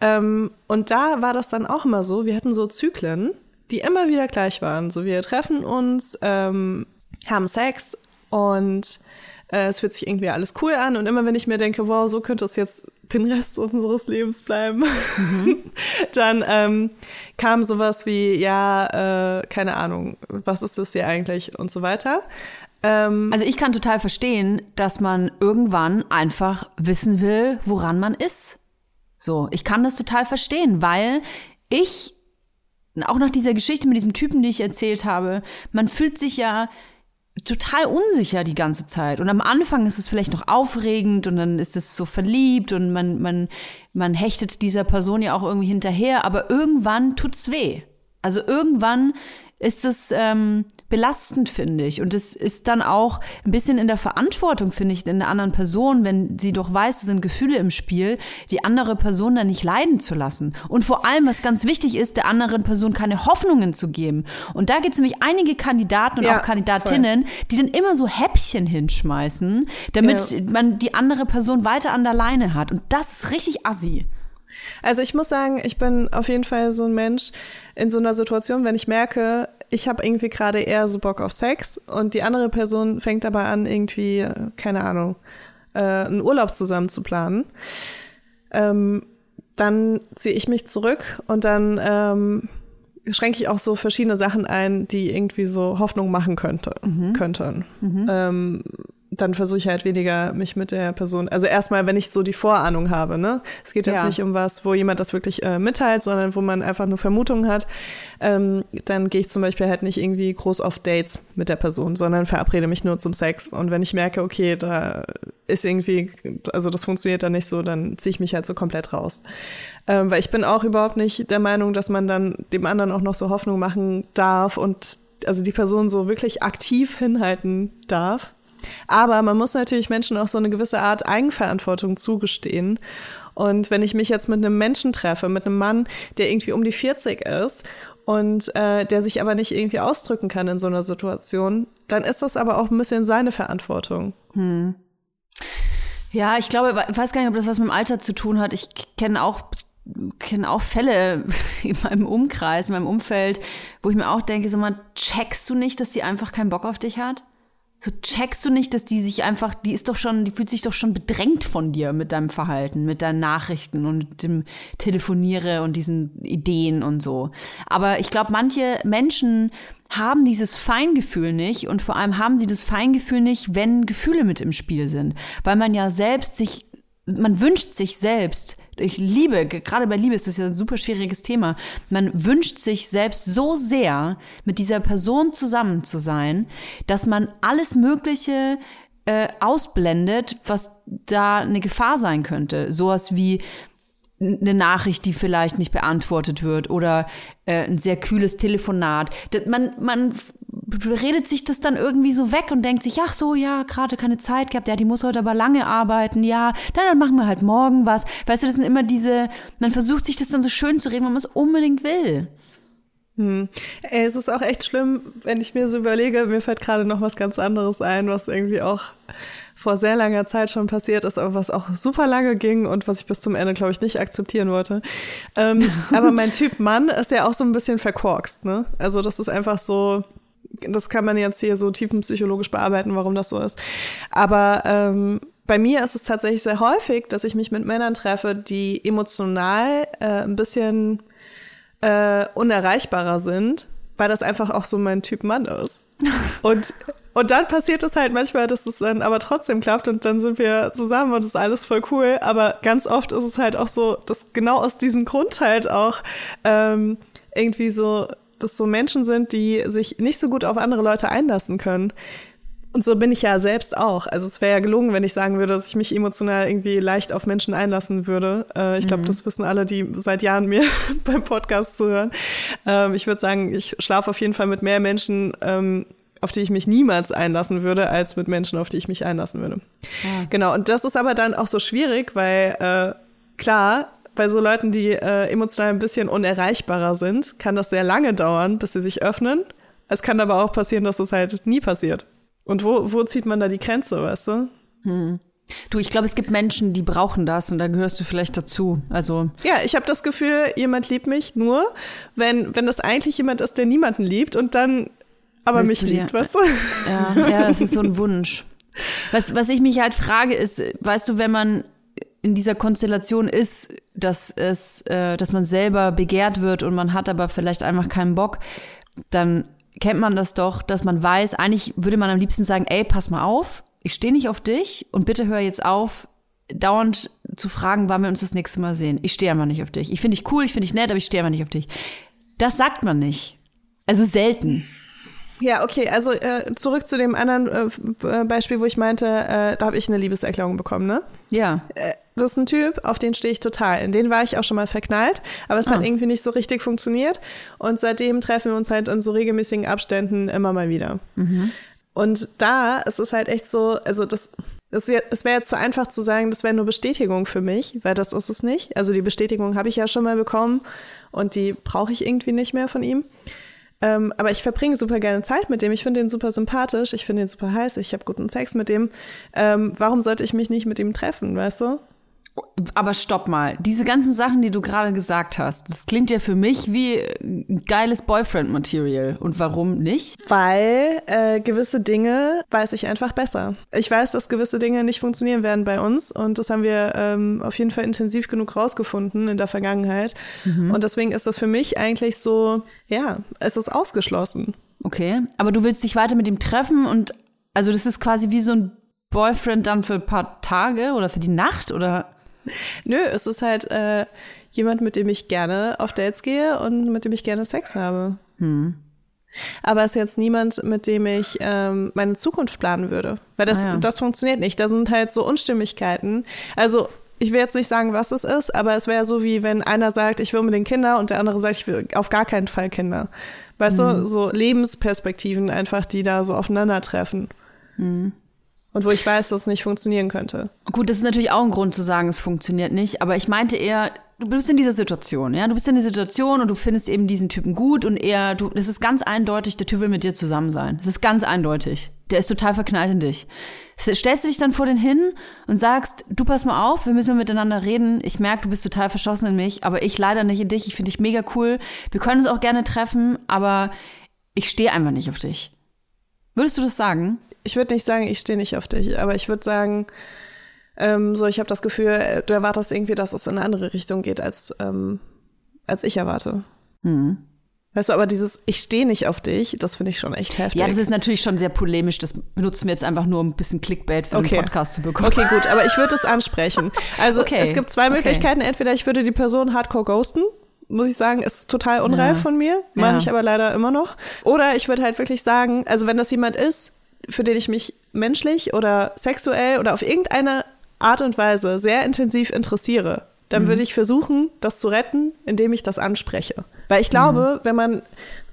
Ähm, und da war das dann auch immer so, wir hatten so Zyklen, die immer wieder gleich waren. So, wir treffen uns, ähm, haben Sex und äh, es fühlt sich irgendwie alles cool an. Und immer wenn ich mir denke, wow, so könnte es jetzt den Rest unseres Lebens bleiben, mhm. dann ähm, kam sowas wie, ja, äh, keine Ahnung, was ist das hier eigentlich und so weiter. Ähm, also ich kann total verstehen, dass man irgendwann einfach wissen will, woran man ist. So, ich kann das total verstehen, weil ich, auch nach dieser Geschichte mit diesem Typen, die ich erzählt habe, man fühlt sich ja total unsicher die ganze Zeit. Und am Anfang ist es vielleicht noch aufregend und dann ist es so verliebt und man, man, man hechtet dieser Person ja auch irgendwie hinterher, aber irgendwann tut's weh. Also irgendwann ist es ähm, belastend, finde ich. Und es ist dann auch ein bisschen in der Verantwortung, finde ich, in der anderen Person, wenn sie doch weiß, es sind Gefühle im Spiel, die andere Person dann nicht leiden zu lassen. Und vor allem, was ganz wichtig ist, der anderen Person keine Hoffnungen zu geben. Und da gibt es nämlich einige Kandidaten und ja, auch Kandidatinnen, voll. die dann immer so Häppchen hinschmeißen, damit ja. man die andere Person weiter an der Leine hat. Und das ist richtig assi. Also ich muss sagen, ich bin auf jeden Fall so ein Mensch in so einer Situation, wenn ich merke, ich habe irgendwie gerade eher so Bock auf Sex und die andere Person fängt aber an, irgendwie, keine Ahnung, äh, einen Urlaub zusammen zu planen, ähm, dann ziehe ich mich zurück und dann ähm, schränke ich auch so verschiedene Sachen ein, die irgendwie so Hoffnung machen könnte, mhm. könnten. Mhm. Ähm, dann versuche ich halt weniger mich mit der Person, also erstmal, wenn ich so die Vorahnung habe, ne? Es geht jetzt ja. nicht um was, wo jemand das wirklich äh, mitteilt, sondern wo man einfach nur Vermutungen hat. Ähm, dann gehe ich zum Beispiel halt nicht irgendwie groß auf Dates mit der Person, sondern verabrede mich nur zum Sex. Und wenn ich merke, okay, da ist irgendwie, also das funktioniert dann nicht so, dann ziehe ich mich halt so komplett raus. Ähm, weil ich bin auch überhaupt nicht der Meinung, dass man dann dem anderen auch noch so Hoffnung machen darf und also die Person so wirklich aktiv hinhalten darf aber man muss natürlich Menschen auch so eine gewisse Art Eigenverantwortung zugestehen. Und wenn ich mich jetzt mit einem Menschen treffe, mit einem Mann, der irgendwie um die 40 ist und äh, der sich aber nicht irgendwie ausdrücken kann in so einer Situation, dann ist das aber auch ein bisschen seine Verantwortung. Hm. Ja, ich glaube, ich weiß gar nicht, ob das was mit dem Alter zu tun hat. Ich kenne auch kenne auch Fälle in meinem Umkreis, in meinem Umfeld, wo ich mir auch denke, so mal, checkst du nicht, dass die einfach keinen Bock auf dich hat? So checkst du nicht, dass die sich einfach, die ist doch schon, die fühlt sich doch schon bedrängt von dir mit deinem Verhalten, mit deinen Nachrichten und dem Telefoniere und diesen Ideen und so. Aber ich glaube, manche Menschen haben dieses Feingefühl nicht und vor allem haben sie das Feingefühl nicht, wenn Gefühle mit im Spiel sind, weil man ja selbst sich man wünscht sich selbst, ich liebe, gerade bei Liebe ist das ja ein super schwieriges Thema. Man wünscht sich selbst so sehr, mit dieser Person zusammen zu sein, dass man alles Mögliche äh, ausblendet, was da eine Gefahr sein könnte. Sowas wie eine Nachricht, die vielleicht nicht beantwortet wird oder äh, ein sehr kühles Telefonat. Man, man redet sich das dann irgendwie so weg und denkt sich, ach so, ja, gerade keine Zeit gehabt, ja, die muss heute aber lange arbeiten, ja, dann, dann machen wir halt morgen was. Weißt du, das sind immer diese, man versucht sich das dann so schön zu reden, wenn man es unbedingt will. Hm. Ey, es ist auch echt schlimm, wenn ich mir so überlege, mir fällt gerade noch was ganz anderes ein, was irgendwie auch vor sehr langer Zeit schon passiert ist, aber was auch super lange ging und was ich bis zum Ende, glaube ich, nicht akzeptieren wollte. Ähm, aber mein Typ Mann ist ja auch so ein bisschen verkorkst, ne? Also das ist einfach so, das kann man jetzt hier so tiefenpsychologisch bearbeiten, warum das so ist. Aber ähm, bei mir ist es tatsächlich sehr häufig, dass ich mich mit Männern treffe, die emotional äh, ein bisschen äh, unerreichbarer sind, weil das einfach auch so mein Typ Mann ist. Und, und dann passiert es halt manchmal, dass es dann aber trotzdem klappt und dann sind wir zusammen und es ist alles voll cool. Aber ganz oft ist es halt auch so, dass genau aus diesem Grund halt auch ähm, irgendwie so das so Menschen sind, die sich nicht so gut auf andere Leute einlassen können. Und so bin ich ja selbst auch. Also es wäre ja gelungen, wenn ich sagen würde, dass ich mich emotional irgendwie leicht auf Menschen einlassen würde. Äh, ich glaube, mhm. das wissen alle, die seit Jahren mir beim Podcast zuhören. Ähm, ich würde sagen, ich schlafe auf jeden Fall mit mehr Menschen, ähm, auf die ich mich niemals einlassen würde, als mit Menschen, auf die ich mich einlassen würde. Ja. Genau. Und das ist aber dann auch so schwierig, weil äh, klar, bei so Leuten, die äh, emotional ein bisschen unerreichbarer sind, kann das sehr lange dauern, bis sie sich öffnen. Es kann aber auch passieren, dass es halt nie passiert. Und wo, wo zieht man da die Grenze, weißt du? Hm. Du, ich glaube, es gibt Menschen, die brauchen das und da gehörst du vielleicht dazu. Also ja, ich habe das Gefühl, jemand liebt mich nur, wenn wenn das eigentlich jemand ist, der niemanden liebt und dann aber mich liebt, weißt du? Ja, ja, das ist so ein Wunsch. Was was ich mich halt frage ist, weißt du, wenn man in dieser Konstellation ist, dass es, äh, dass man selber begehrt wird und man hat aber vielleicht einfach keinen Bock, dann kennt man das doch, dass man weiß, eigentlich würde man am liebsten sagen, ey, pass mal auf, ich stehe nicht auf dich und bitte hör jetzt auf, dauernd zu fragen, wann wir uns das nächste Mal sehen. Ich stehe einfach nicht auf dich. Ich finde dich cool, ich finde dich nett, aber ich stehe einfach nicht auf dich. Das sagt man nicht. Also selten. Ja, okay, also äh, zurück zu dem anderen äh, äh Beispiel, wo ich meinte, äh, da habe ich eine Liebeserklärung bekommen, ne? Ja. Das ist ein Typ, auf den stehe ich total. In den war ich auch schon mal verknallt, aber es ah. hat irgendwie nicht so richtig funktioniert. Und seitdem treffen wir uns halt in so regelmäßigen Abständen immer mal wieder. Mhm. Und da ist es halt echt so, also das, es wäre jetzt zu einfach zu sagen, das wäre nur Bestätigung für mich, weil das ist es nicht. Also die Bestätigung habe ich ja schon mal bekommen und die brauche ich irgendwie nicht mehr von ihm. Ähm, aber ich verbringe super gerne Zeit mit dem. Ich finde ihn super sympathisch. Ich finde ihn super heiß. Ich habe guten Sex mit dem. Ähm, warum sollte ich mich nicht mit ihm treffen, weißt du? Aber stopp mal. Diese ganzen Sachen, die du gerade gesagt hast, das klingt ja für mich wie geiles Boyfriend-Material. Und warum nicht? Weil äh, gewisse Dinge weiß ich einfach besser. Ich weiß, dass gewisse Dinge nicht funktionieren werden bei uns. Und das haben wir ähm, auf jeden Fall intensiv genug rausgefunden in der Vergangenheit. Mhm. Und deswegen ist das für mich eigentlich so, ja, es ist ausgeschlossen. Okay. Aber du willst dich weiter mit ihm treffen und also das ist quasi wie so ein Boyfriend dann für ein paar Tage oder für die Nacht oder? Nö, es ist halt äh, jemand, mit dem ich gerne auf Dates gehe und mit dem ich gerne Sex habe. Hm. Aber es ist jetzt niemand, mit dem ich ähm, meine Zukunft planen würde. Weil das, ah, ja. das funktioniert nicht. Da sind halt so Unstimmigkeiten. Also ich will jetzt nicht sagen, was es ist, aber es wäre so wie wenn einer sagt, ich will unbedingt Kinder und der andere sagt, ich will auf gar keinen Fall Kinder. Weißt mhm. du, so Lebensperspektiven einfach, die da so aufeinandertreffen. Mhm. Und wo ich weiß, dass es nicht funktionieren könnte. Gut, das ist natürlich auch ein Grund zu sagen, es funktioniert nicht. Aber ich meinte eher, du bist in dieser Situation, ja. Du bist in der Situation und du findest eben diesen Typen gut und er, du, das ist ganz eindeutig, der Typ will mit dir zusammen sein. Das ist ganz eindeutig. Der ist total verknallt in dich. Stellst du dich dann vor den hin und sagst, du pass mal auf, wir müssen mal miteinander reden. Ich merke, du bist total verschossen in mich, aber ich leider nicht in dich. Ich finde dich mega cool. Wir können uns auch gerne treffen, aber ich stehe einfach nicht auf dich. Würdest du das sagen? Ich würde nicht sagen, ich stehe nicht auf dich, aber ich würde sagen, ähm, so, ich habe das Gefühl, äh, du erwartest irgendwie, dass es in eine andere Richtung geht, als, ähm, als ich erwarte. Mhm. Weißt du, aber dieses Ich stehe nicht auf dich, das finde ich schon echt heftig. Ja, das ist natürlich schon sehr polemisch. Das benutzen wir jetzt einfach nur, um ein bisschen Clickbait für okay. den Podcast zu bekommen. Okay, gut, aber ich würde es ansprechen. Also okay. es gibt zwei Möglichkeiten. Okay. Entweder ich würde die Person hardcore ghosten, muss ich sagen, ist total unreif ja. von mir. Mache ja. ich aber leider immer noch. Oder ich würde halt wirklich sagen, also wenn das jemand ist, für den ich mich menschlich oder sexuell oder auf irgendeine Art und Weise sehr intensiv interessiere, dann mhm. würde ich versuchen, das zu retten, indem ich das anspreche. Weil ich glaube, mhm. wenn man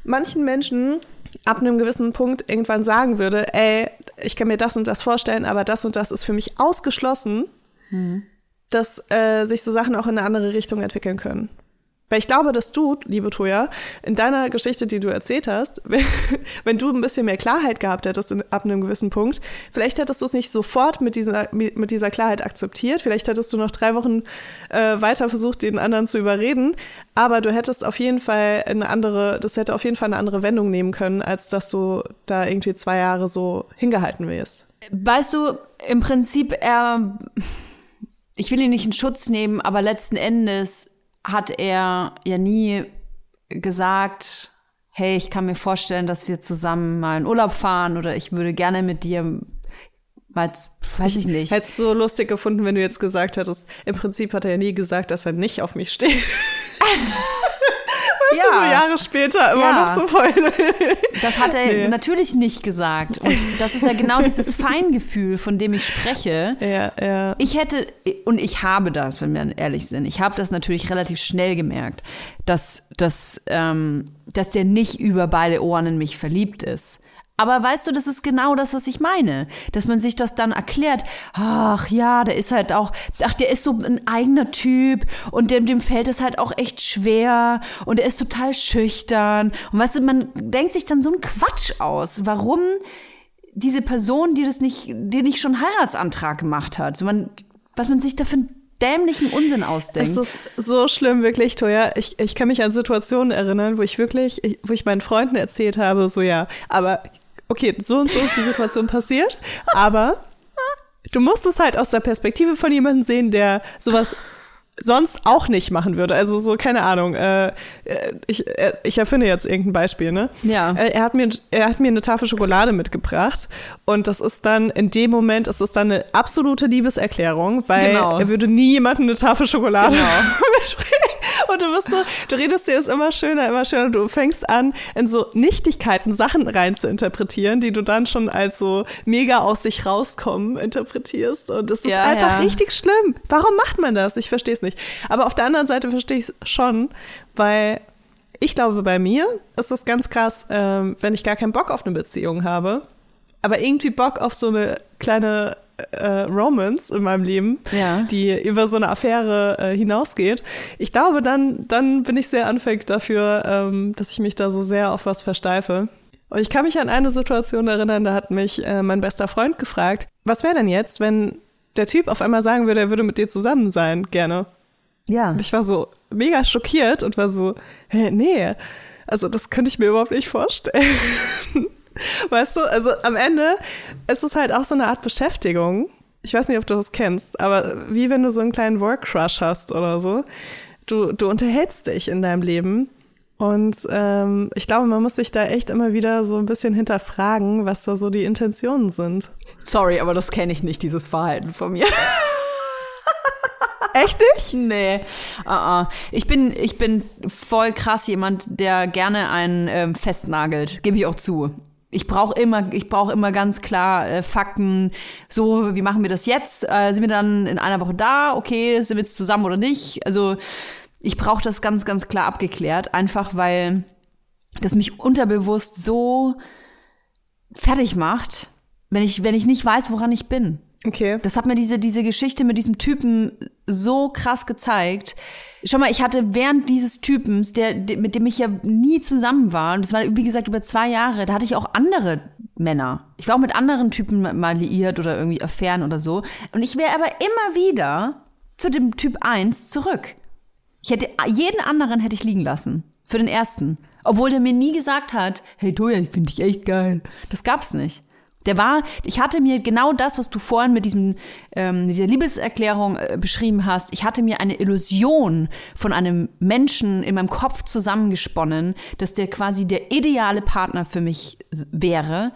manchen Menschen ab einem gewissen Punkt irgendwann sagen würde, ey, ich kann mir das und das vorstellen, aber das und das ist für mich ausgeschlossen, mhm. dass äh, sich so Sachen auch in eine andere Richtung entwickeln können. Weil ich glaube, dass du, liebe Toja, in deiner Geschichte, die du erzählt hast, wenn, du ein bisschen mehr Klarheit gehabt hättest in, ab einem gewissen Punkt, vielleicht hättest du es nicht sofort mit dieser, mit dieser Klarheit akzeptiert. Vielleicht hättest du noch drei Wochen äh, weiter versucht, den anderen zu überreden. Aber du hättest auf jeden Fall eine andere, das hätte auf jeden Fall eine andere Wendung nehmen können, als dass du da irgendwie zwei Jahre so hingehalten wirst. Weißt du, im Prinzip, er, ich will ihn nicht in Schutz nehmen, aber letzten Endes hat er ja nie gesagt, hey, ich kann mir vorstellen, dass wir zusammen mal in Urlaub fahren oder ich würde gerne mit dir mal, weiß ich nicht. Hättest so lustig gefunden, wenn du jetzt gesagt hättest, im Prinzip hat er ja nie gesagt, dass er nicht auf mich steht. ja. du, so Jahre später immer ja. noch so voll. das hat er nee. natürlich nicht gesagt. Und das ist ja genau dieses Feingefühl, von dem ich spreche. Ja, ja. Ich hätte, und ich habe das, wenn wir ehrlich sind, ich habe das natürlich relativ schnell gemerkt, dass, dass, ähm, dass der nicht über beide Ohren in mich verliebt ist. Aber weißt du, das ist genau das, was ich meine. Dass man sich das dann erklärt, ach ja, der ist halt auch, ach, der ist so ein eigener Typ und dem, dem fällt es halt auch echt schwer und er ist total schüchtern. Und weißt du, man denkt sich dann so einen Quatsch aus. Warum diese Person, die das nicht, die nicht schon Heiratsantrag gemacht hat? So man, was man sich da für ein dämlichen Unsinn ausdenkt. Es ist so schlimm, wirklich, Toja. Ich, ich kann mich an Situationen erinnern, wo ich wirklich, wo ich meinen Freunden erzählt habe, so ja, aber okay, so und so ist die Situation passiert, aber du musst es halt aus der Perspektive von jemandem sehen, der sowas sonst auch nicht machen würde. Also so, keine Ahnung, äh, äh ich, äh, ich erfinde jetzt irgendein Beispiel, ne? Ja. Äh, er, hat mir, er hat mir eine Tafel Schokolade mitgebracht und das ist dann, in dem Moment ist es dann eine absolute Liebeserklärung, weil genau. er würde nie jemandem eine Tafel Schokolade genau. mitbringen. Und du bist so, du redest dir das immer schöner, immer schöner. Du fängst an, in so Nichtigkeiten Sachen rein zu interpretieren, die du dann schon als so mega aus sich rauskommen interpretierst. Und ist ja, einfach ja. richtig schlimm. Warum macht man das? Ich verstehe es nicht. Aber auf der anderen Seite verstehe ich es schon, weil ich glaube, bei mir ist das ganz krass, ähm, wenn ich gar keinen Bock auf eine Beziehung habe, aber irgendwie Bock auf so eine kleine äh, Romance in meinem Leben, ja. die über so eine Affäre äh, hinausgeht. Ich glaube, dann, dann bin ich sehr anfällig dafür, ähm, dass ich mich da so sehr auf was versteife. Und ich kann mich an eine Situation erinnern, da hat mich äh, mein bester Freund gefragt, was wäre denn jetzt, wenn der Typ auf einmal sagen würde, er würde mit dir zusammen sein, gerne. Ja. Und ich war so mega schockiert und war so, hä, nee, also das könnte ich mir überhaupt nicht vorstellen. Weißt du, also am Ende ist es halt auch so eine Art Beschäftigung. Ich weiß nicht, ob du das kennst, aber wie wenn du so einen kleinen Work-Crush hast oder so. Du, du unterhältst dich in deinem Leben. Und ähm, ich glaube, man muss sich da echt immer wieder so ein bisschen hinterfragen, was da so die Intentionen sind. Sorry, aber das kenne ich nicht, dieses Verhalten von mir. Echt nicht? Nee. Uh -uh. Ich, bin, ich bin voll krass jemand, der gerne einen ähm, festnagelt. Gebe ich auch zu ich brauche immer, ich brauche immer ganz klar äh, Fakten. So, wie machen wir das jetzt? Äh, sind wir dann in einer Woche da? Okay, sind wir jetzt zusammen oder nicht? Also ich brauche das ganz, ganz klar abgeklärt, einfach weil das mich unterbewusst so fertig macht, wenn ich, wenn ich nicht weiß, woran ich bin. Okay. Das hat mir diese, diese Geschichte mit diesem Typen so krass gezeigt. Schau mal, ich hatte während dieses Typens, der, mit dem ich ja nie zusammen war, und das war, wie gesagt, über zwei Jahre, da hatte ich auch andere Männer. Ich war auch mit anderen Typen mal liiert oder irgendwie Affären oder so. Und ich wäre aber immer wieder zu dem Typ 1 zurück. Ich hätte, jeden anderen hätte ich liegen lassen. Für den ersten. Obwohl der mir nie gesagt hat, hey Toya, ich finde dich echt geil. Das gab's nicht. Der war, ich hatte mir genau das, was du vorhin mit diesem, ähm, dieser Liebeserklärung äh, beschrieben hast, ich hatte mir eine Illusion von einem Menschen in meinem Kopf zusammengesponnen, dass der quasi der ideale Partner für mich wäre.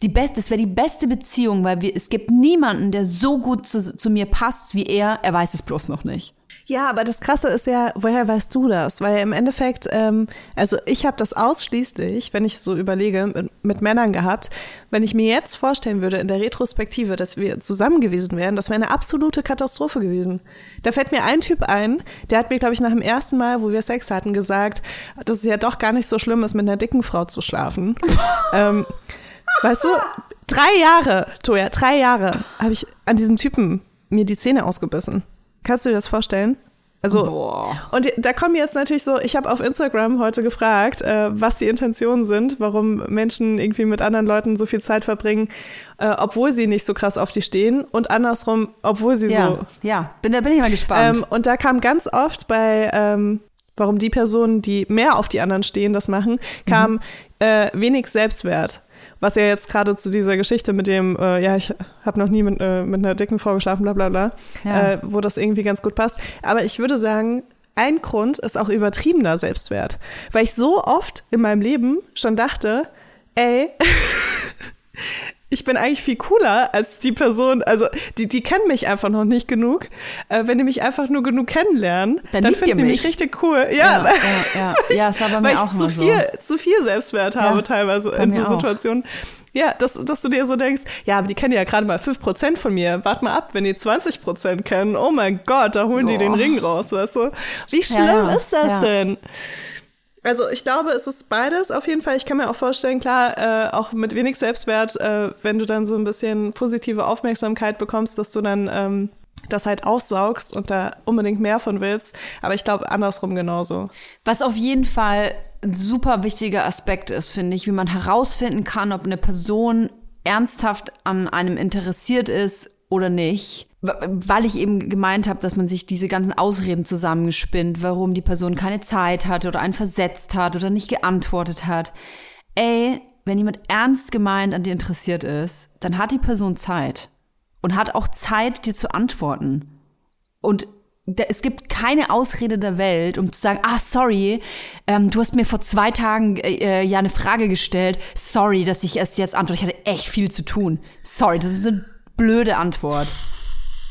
Die beste, das wäre die beste Beziehung, weil wir, es gibt niemanden, der so gut zu, zu mir passt wie er. Er weiß es bloß noch nicht. Ja, aber das Krasse ist ja, woher weißt du das? Weil im Endeffekt, ähm, also ich habe das ausschließlich, wenn ich so überlege, mit, mit, Männern gehabt. Wenn ich mir jetzt vorstellen würde in der Retrospektive, dass wir zusammen gewesen wären, das wäre eine absolute Katastrophe gewesen. Da fällt mir ein Typ ein, der hat mir, glaube ich, nach dem ersten Mal, wo wir Sex hatten, gesagt, dass es ja doch gar nicht so schlimm ist, mit einer dicken Frau zu schlafen. ähm, weißt du, drei Jahre, Toja, drei Jahre habe ich an diesen Typen mir die Zähne ausgebissen. Kannst du dir das vorstellen? Also, Boah. und da kommen jetzt natürlich so, ich habe auf Instagram heute gefragt, äh, was die Intentionen sind, warum Menschen irgendwie mit anderen Leuten so viel Zeit verbringen, äh, obwohl sie nicht so krass auf die stehen und andersrum, obwohl sie ja, so. Ja, bin, da bin ich mal gespannt. Ähm, und da kam ganz oft bei, ähm, warum die Personen, die mehr auf die anderen stehen, das machen, kam mhm. äh, wenig Selbstwert was ja jetzt gerade zu dieser Geschichte mit dem, äh, ja, ich habe noch nie mit, äh, mit einer dicken Frau geschlafen, bla bla bla, ja. äh, wo das irgendwie ganz gut passt. Aber ich würde sagen, ein Grund ist auch übertriebener Selbstwert. Weil ich so oft in meinem Leben schon dachte, ey, ich bin eigentlich viel cooler als die Person, also die, die kennen mich einfach noch nicht genug. Äh, wenn die mich einfach nur genug kennenlernen, dann, dann finden die mich richtig cool. Ja, ja, ja, ja. ja das war bei mir weil ich zu viel, zu viel Selbstwert habe teilweise in so Situationen. Ja, dass, dass du dir so denkst, ja, aber die kennen ja gerade mal 5% von mir. Wart mal ab, wenn die 20% kennen. Oh mein Gott, da holen Boah. die den Ring raus, weißt du? Wie schlimm ist das denn? Also ich glaube, es ist beides auf jeden Fall. Ich kann mir auch vorstellen, klar, äh, auch mit wenig Selbstwert, äh, wenn du dann so ein bisschen positive Aufmerksamkeit bekommst, dass du dann ähm, das halt aufsaugst und da unbedingt mehr von willst. Aber ich glaube andersrum genauso. Was auf jeden Fall ein super wichtiger Aspekt ist, finde ich, wie man herausfinden kann, ob eine Person ernsthaft an einem interessiert ist oder nicht. Weil ich eben gemeint habe, dass man sich diese ganzen Ausreden zusammengespinnt, warum die Person keine Zeit hatte oder einen versetzt hat oder nicht geantwortet hat. Ey, wenn jemand ernst gemeint an dir interessiert ist, dann hat die Person Zeit und hat auch Zeit, dir zu antworten. Und es gibt keine Ausrede der Welt, um zu sagen, ah, sorry, ähm, du hast mir vor zwei Tagen äh, äh, ja eine Frage gestellt. Sorry, dass ich erst jetzt antworte. Ich hatte echt viel zu tun. Sorry, das ist eine blöde Antwort.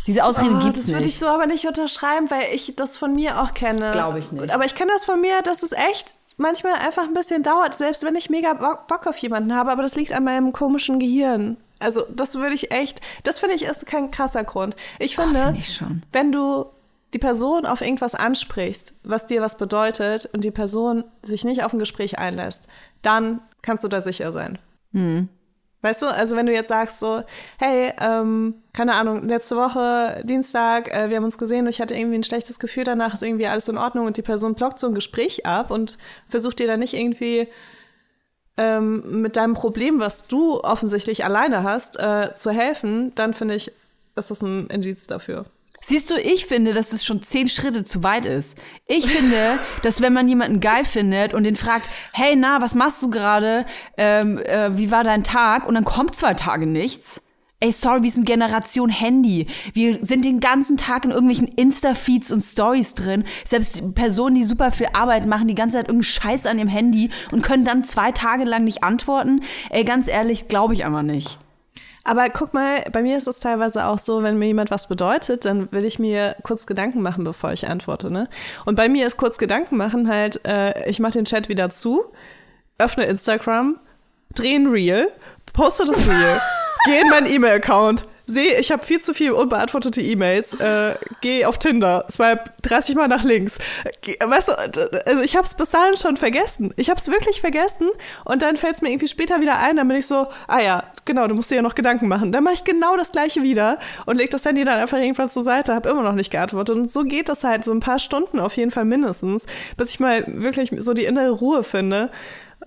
Diese Ausrede oh, gibt's das nicht. Das würde ich so aber nicht unterschreiben, weil ich das von mir auch kenne. Glaube ich nicht. Aber ich kenne das von mir, dass es echt manchmal einfach ein bisschen dauert, selbst wenn ich mega Bock auf jemanden habe, aber das liegt an meinem komischen Gehirn. Also, das würde ich echt, das finde ich ist kein krasser Grund. Ich finde, oh, find ich wenn du die Person auf irgendwas ansprichst, was dir was bedeutet und die Person sich nicht auf ein Gespräch einlässt, dann kannst du da sicher sein. Mhm. Weißt du, also wenn du jetzt sagst so, hey, ähm, keine Ahnung, letzte Woche, Dienstag, äh, wir haben uns gesehen und ich hatte irgendwie ein schlechtes Gefühl danach, ist irgendwie alles in Ordnung und die Person blockt so ein Gespräch ab und versucht dir dann nicht irgendwie ähm, mit deinem Problem, was du offensichtlich alleine hast, äh, zu helfen, dann finde ich, ist das ein Indiz dafür. Siehst du, ich finde, dass es schon zehn Schritte zu weit ist. Ich finde, dass wenn man jemanden geil findet und den fragt, hey, na, was machst du gerade? Ähm, äh, wie war dein Tag? Und dann kommt zwei Tage nichts. Ey, sorry, wir sind Generation Handy. Wir sind den ganzen Tag in irgendwelchen Insta-Feeds und Stories drin. Selbst Personen, die super viel Arbeit machen, die ganze Zeit irgendeinen Scheiß an ihrem Handy und können dann zwei Tage lang nicht antworten. Ey, ganz ehrlich, glaube ich einfach nicht. Aber guck mal, bei mir ist es teilweise auch so, wenn mir jemand was bedeutet, dann will ich mir kurz Gedanken machen, bevor ich antworte. Ne? Und bei mir ist kurz Gedanken machen halt, äh, ich mache den Chat wieder zu, öffne Instagram, drehe ein Reel, poste das Reel, gehe in meinen E-Mail-Account, sehe, ich habe viel zu viel unbeantwortete E-Mails, äh, gehe auf Tinder, swipe 30 Mal nach links. Weißt du, also ich habe es bis dahin schon vergessen. Ich habe es wirklich vergessen und dann fällt es mir irgendwie später wieder ein, dann bin ich so, ah ja, genau, du musst dir ja noch Gedanken machen. Dann mache ich genau das gleiche wieder und leg das Handy dann einfach irgendwann zur Seite, habe immer noch nicht geantwortet. Und so geht das halt so ein paar Stunden auf jeden Fall mindestens, bis ich mal wirklich so die innere Ruhe finde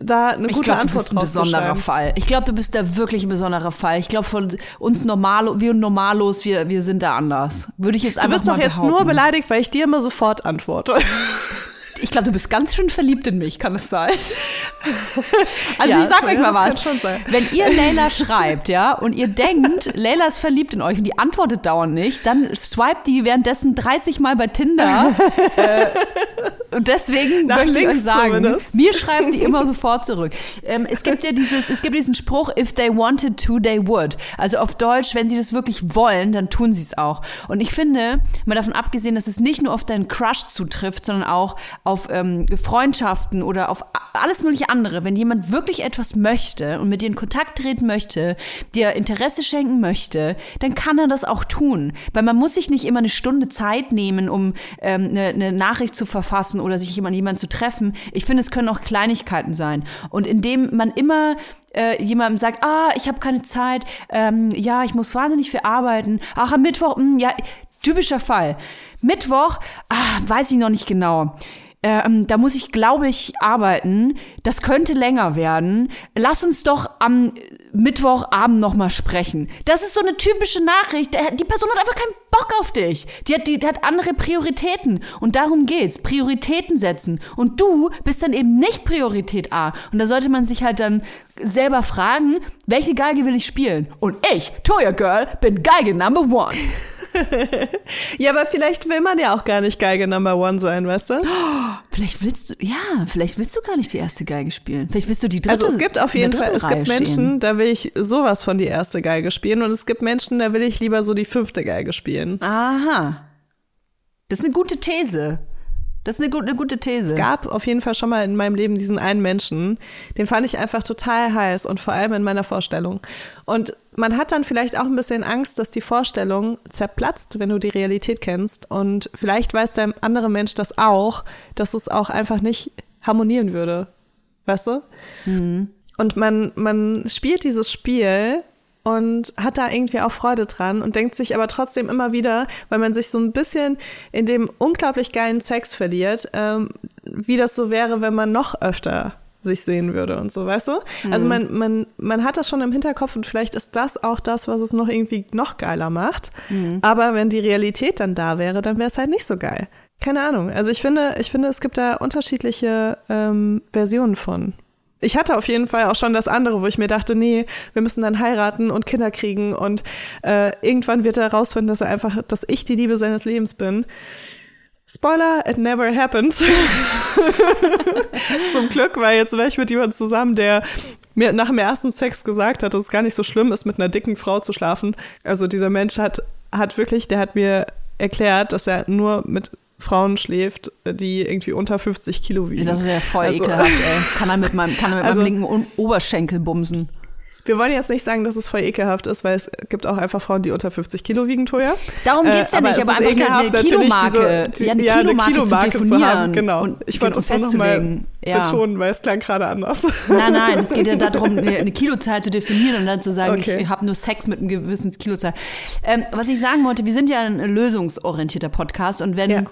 da eine ich gute glaub, Antwort du bist ein besonderer Fall. Ich glaube, du bist da wirklich ein besonderer Fall. Ich glaube, von uns normal, wir Normalos, wir, wir sind da anders. Würde ich jetzt einfach Du bist doch jetzt nur beleidigt, weil ich dir immer sofort antworte. Ich glaube, du bist ganz schön verliebt in mich, kann es sein? Also ja, ich sag euch mal was. Wenn ihr Leila schreibt, ja, und ihr denkt, Leila ist verliebt in euch und die antwortet dauernd nicht, dann swipet die währenddessen 30 Mal bei Tinder. äh, und deswegen Nach möchte ich euch sagen, zumindest. mir schreiben die immer sofort zurück. Ähm, es gibt ja dieses, es gibt diesen Spruch, if they wanted to, they would. Also auf Deutsch, wenn sie das wirklich wollen, dann tun sie es auch. Und ich finde, mal davon abgesehen, dass es nicht nur auf deinen Crush zutrifft, sondern auch auf ähm, Freundschaften oder auf alles mögliche andere. Wenn jemand wirklich etwas möchte und mit dir in Kontakt treten möchte, dir Interesse schenken möchte, dann kann er das auch tun. Weil man muss sich nicht immer eine Stunde Zeit nehmen, um ähm, eine, eine Nachricht zu verfassen oder sich jemand jemanden zu treffen. Ich finde, es können auch Kleinigkeiten sein. Und indem man immer äh, jemandem sagt, ah, ich habe keine Zeit, ähm, ja, ich muss wahnsinnig viel arbeiten, ach, am Mittwoch, mh, hm, ja, typischer Fall. Mittwoch, ah, weiß ich noch nicht genau ähm, da muss ich, glaube ich, arbeiten. Das könnte länger werden. Lass uns doch am Mittwochabend noch mal sprechen. Das ist so eine typische Nachricht. Die Person hat einfach keinen Bock auf dich. Die hat, die, die hat andere Prioritäten. Und darum geht's. Prioritäten setzen. Und du bist dann eben nicht Priorität A. Und da sollte man sich halt dann selber fragen, welche Geige will ich spielen? Und ich, Toya Girl, bin Geige Number One. ja, aber vielleicht will man ja auch gar nicht Geige Number One sein, weißt du? Oh, vielleicht willst du, ja, vielleicht willst du gar nicht die erste Geige spielen. Vielleicht willst du die dritte. Also es gibt auf jeden Fall, es gibt Menschen, stehen. da will ich sowas von die erste Geige spielen und es gibt Menschen, da will ich lieber so die fünfte Geige spielen. Aha. Das ist eine gute These. Das ist eine, gute, eine gute These. Es gab auf jeden Fall schon mal in meinem Leben diesen einen Menschen, den fand ich einfach total heiß und vor allem in meiner Vorstellung. Und man hat dann vielleicht auch ein bisschen Angst, dass die Vorstellung zerplatzt, wenn du die Realität kennst. Und vielleicht weiß der andere Mensch das auch, dass es auch einfach nicht harmonieren würde. Weißt du? Mhm. Und man, man spielt dieses Spiel und hat da irgendwie auch Freude dran und denkt sich aber trotzdem immer wieder, weil man sich so ein bisschen in dem unglaublich geilen Sex verliert, ähm, wie das so wäre, wenn man noch öfter sich sehen würde und so, weißt du? Mhm. Also man, man, man hat das schon im Hinterkopf und vielleicht ist das auch das, was es noch irgendwie noch geiler macht. Mhm. Aber wenn die Realität dann da wäre, dann wäre es halt nicht so geil. Keine Ahnung. Also ich finde, ich finde, es gibt da unterschiedliche ähm, Versionen von. Ich hatte auf jeden Fall auch schon das andere, wo ich mir dachte, nee, wir müssen dann heiraten und Kinder kriegen und äh, irgendwann wird er herausfinden, dass er einfach, dass ich die Liebe seines Lebens bin. Spoiler, it never happened. Zum Glück, weil jetzt wäre ich mit jemandem zusammen, der mir nach dem ersten Sex gesagt hat, dass es gar nicht so schlimm ist, mit einer dicken Frau zu schlafen. Also dieser Mensch hat, hat wirklich, der hat mir erklärt, dass er nur mit Frauen schläft, die irgendwie unter 50 Kilo wiegen. Das wäre voll also, ekelhaft, ey. Kann er mit meinem, kann er mit also, meinem linken Oberschenkel bumsen. Wir wollen jetzt nicht sagen, dass es voll ekelhaft ist, weil es gibt auch einfach Frauen, die unter 50 Kilo wiegen, Toja. Darum geht es ja nicht, aber einfach eine, eine Kilomarke. Diese, die, ja, eine, ja, Kilomarke, eine Kilomarke zu, zu, haben. Genau. Und, ich wollte das nur noch mal ja. betonen, weil es klang gerade anders. Nein, nein, es geht ja darum, eine, eine Kilozahl zu definieren und dann zu sagen, okay. ich habe nur Sex mit einem gewissen Kilozahl. Ähm, was ich sagen wollte, wir sind ja ein lösungsorientierter Podcast und wenn ja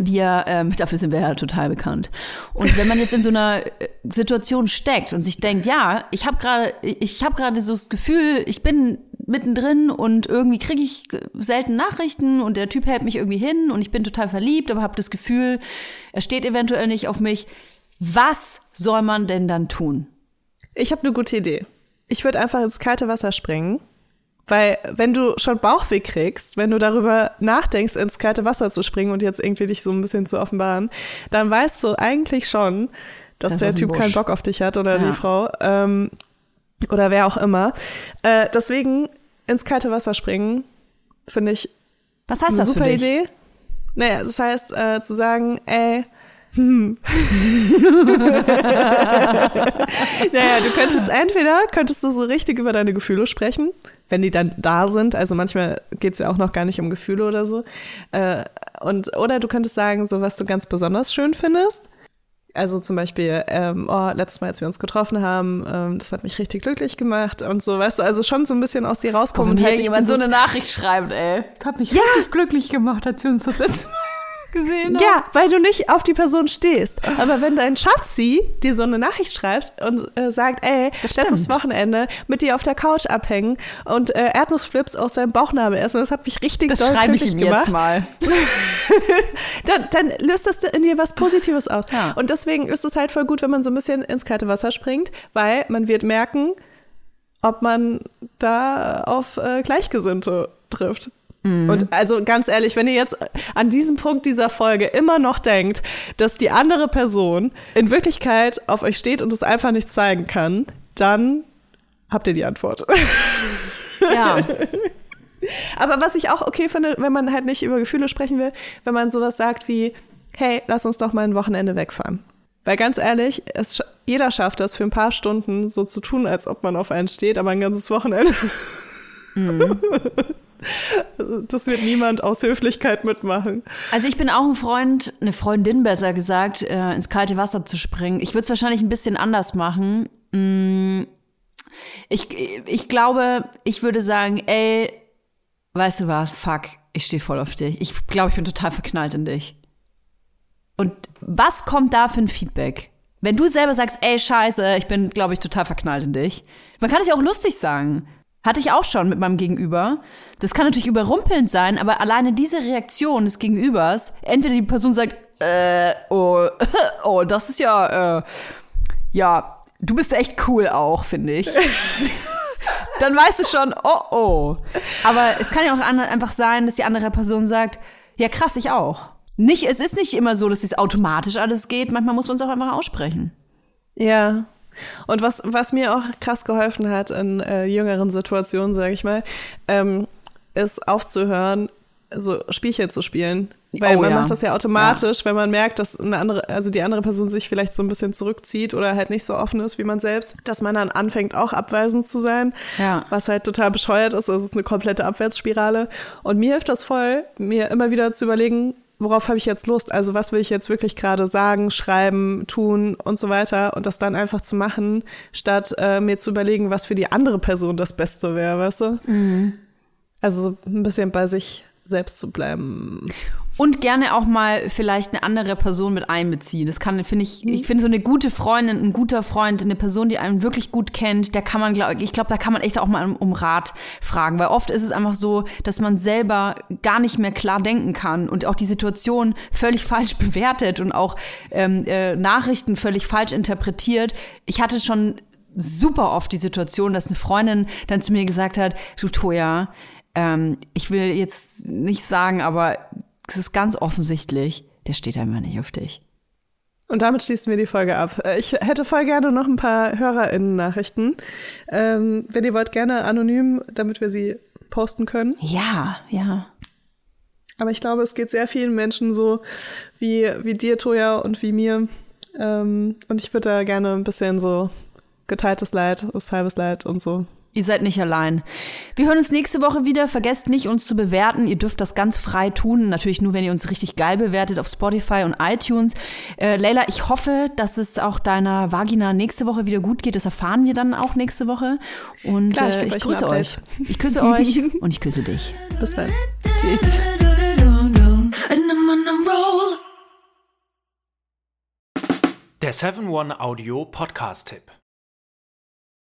wir, ähm, dafür sind wir ja total bekannt. Und wenn man jetzt in so einer äh, Situation steckt und sich denkt, ja, ich habe gerade, ich habe gerade so das Gefühl, ich bin mittendrin und irgendwie kriege ich selten Nachrichten und der Typ hält mich irgendwie hin und ich bin total verliebt, aber habe das Gefühl, er steht eventuell nicht auf mich. Was soll man denn dann tun? Ich habe eine gute Idee. Ich würde einfach ins kalte Wasser springen weil wenn du schon Bauchweh kriegst, wenn du darüber nachdenkst, ins kalte Wasser zu springen und jetzt irgendwie dich so ein bisschen zu offenbaren, dann weißt du eigentlich schon, dass das der Typ keinen Bock auf dich hat oder ja. die Frau ähm, oder wer auch immer. Äh, deswegen ins kalte Wasser springen, finde ich Was heißt eine das super? Idee. Naja, das heißt äh, zu sagen, ey, hm. naja, du könntest entweder, könntest du so richtig über deine Gefühle sprechen, wenn die dann da sind. Also manchmal geht es ja auch noch gar nicht um Gefühle oder so. Äh, und, oder du könntest sagen, so was du ganz besonders schön findest. Also zum Beispiel, ähm, oh, letztes Mal, als wir uns getroffen haben, ähm, das hat mich richtig glücklich gemacht und so, weißt du, also schon so ein bisschen aus dir rauskommen. Und halt jemand so eine Nachricht schreibt, ey, das hat mich ja. richtig glücklich gemacht, als wir uns das letzte Mal gesehen habe. Ja, weil du nicht auf die Person stehst. Aber wenn dein Schatzi dir so eine Nachricht schreibt und äh, sagt, ey, letztes Wochenende mit dir auf der Couch abhängen und äh, Erdnussflips aus deinem Bauchnabel essen, das hat mich richtig das schreibe ich ihm gemacht. jetzt mal. dann, dann löst das in dir was Positives aus. Ja. Und deswegen ist es halt voll gut, wenn man so ein bisschen ins kalte Wasser springt, weil man wird merken, ob man da auf äh, Gleichgesinnte trifft. Mhm. Und also ganz ehrlich, wenn ihr jetzt an diesem Punkt dieser Folge immer noch denkt, dass die andere Person in Wirklichkeit auf euch steht und es einfach nicht zeigen kann, dann habt ihr die Antwort. Ja. Aber was ich auch okay finde, wenn man halt nicht über Gefühle sprechen will, wenn man sowas sagt wie, hey, lass uns doch mal ein Wochenende wegfahren. Weil ganz ehrlich, es, jeder schafft das für ein paar Stunden so zu tun, als ob man auf einen steht, aber ein ganzes Wochenende. Mhm. Das wird niemand aus Höflichkeit mitmachen. Also ich bin auch ein Freund, eine Freundin besser gesagt, äh, ins kalte Wasser zu springen. Ich würde es wahrscheinlich ein bisschen anders machen. Mm, ich, ich glaube, ich würde sagen, ey, weißt du was, fuck, ich stehe voll auf dich. Ich glaube, ich bin total verknallt in dich. Und was kommt da für ein Feedback? Wenn du selber sagst, ey, scheiße, ich bin, glaube ich, total verknallt in dich. Man kann es ja auch lustig sagen. Hatte ich auch schon mit meinem Gegenüber. Das kann natürlich überrumpelnd sein, aber alleine diese Reaktion des Gegenübers, entweder die Person sagt, äh, oh, oh, das ist ja, äh, ja, du bist echt cool auch, finde ich. Dann weißt du schon, oh, oh. Aber es kann ja auch einfach sein, dass die andere Person sagt, ja, krass, ich auch. Nicht, es ist nicht immer so, dass es automatisch alles geht. Manchmal muss man es auch einfach aussprechen. Ja, und was, was mir auch krass geholfen hat in äh, jüngeren Situationen, sage ich mal, ähm, ist aufzuhören, so Spielchen zu spielen. Weil oh, man ja. macht das ja automatisch, ja. wenn man merkt, dass eine andere, also die andere Person sich vielleicht so ein bisschen zurückzieht oder halt nicht so offen ist wie man selbst, dass man dann anfängt, auch abweisend zu sein. Ja. Was halt total bescheuert ist. Das ist eine komplette Abwärtsspirale. Und mir hilft das voll, mir immer wieder zu überlegen, worauf habe ich jetzt Lust? Also was will ich jetzt wirklich gerade sagen, schreiben, tun und so weiter und das dann einfach zu machen, statt äh, mir zu überlegen, was für die andere Person das Beste wäre, weißt du? Mhm. Also ein bisschen bei sich selbst zu bleiben. Und gerne auch mal vielleicht eine andere Person mit einbeziehen. Das kann, finde ich, ich finde so eine gute Freundin, ein guter Freund, eine Person, die einen wirklich gut kennt, der kann man, glaub, ich glaube, da kann man echt auch mal um Rat fragen. Weil oft ist es einfach so, dass man selber gar nicht mehr klar denken kann und auch die Situation völlig falsch bewertet und auch ähm, äh, Nachrichten völlig falsch interpretiert. Ich hatte schon super oft die Situation, dass eine Freundin dann zu mir gesagt hat, du Toja, ähm, ich will jetzt nicht sagen, aber es ist ganz offensichtlich, der steht einfach nicht auf dich. Und damit schließen wir die Folge ab. Äh, ich hätte voll gerne noch ein paar HörerInnen-Nachrichten. Ähm, wenn ihr wollt, gerne anonym, damit wir sie posten können. Ja, ja. Aber ich glaube, es geht sehr vielen Menschen so wie, wie dir, Toja, und wie mir. Ähm, und ich würde da gerne ein bisschen so geteiltes Leid, ist halbes Leid und so Ihr seid nicht allein. Wir hören uns nächste Woche wieder. Vergesst nicht, uns zu bewerten. Ihr dürft das ganz frei tun. Natürlich nur, wenn ihr uns richtig geil bewertet auf Spotify und iTunes. Äh, Leila, ich hoffe, dass es auch deiner Vagina nächste Woche wieder gut geht. Das erfahren wir dann auch nächste Woche. Und Klar, ich, äh, ich grüße euch. Ich küsse euch und ich küsse dich. Bis dann. Tschüss. Der 7-One Audio Podcast-Tipp.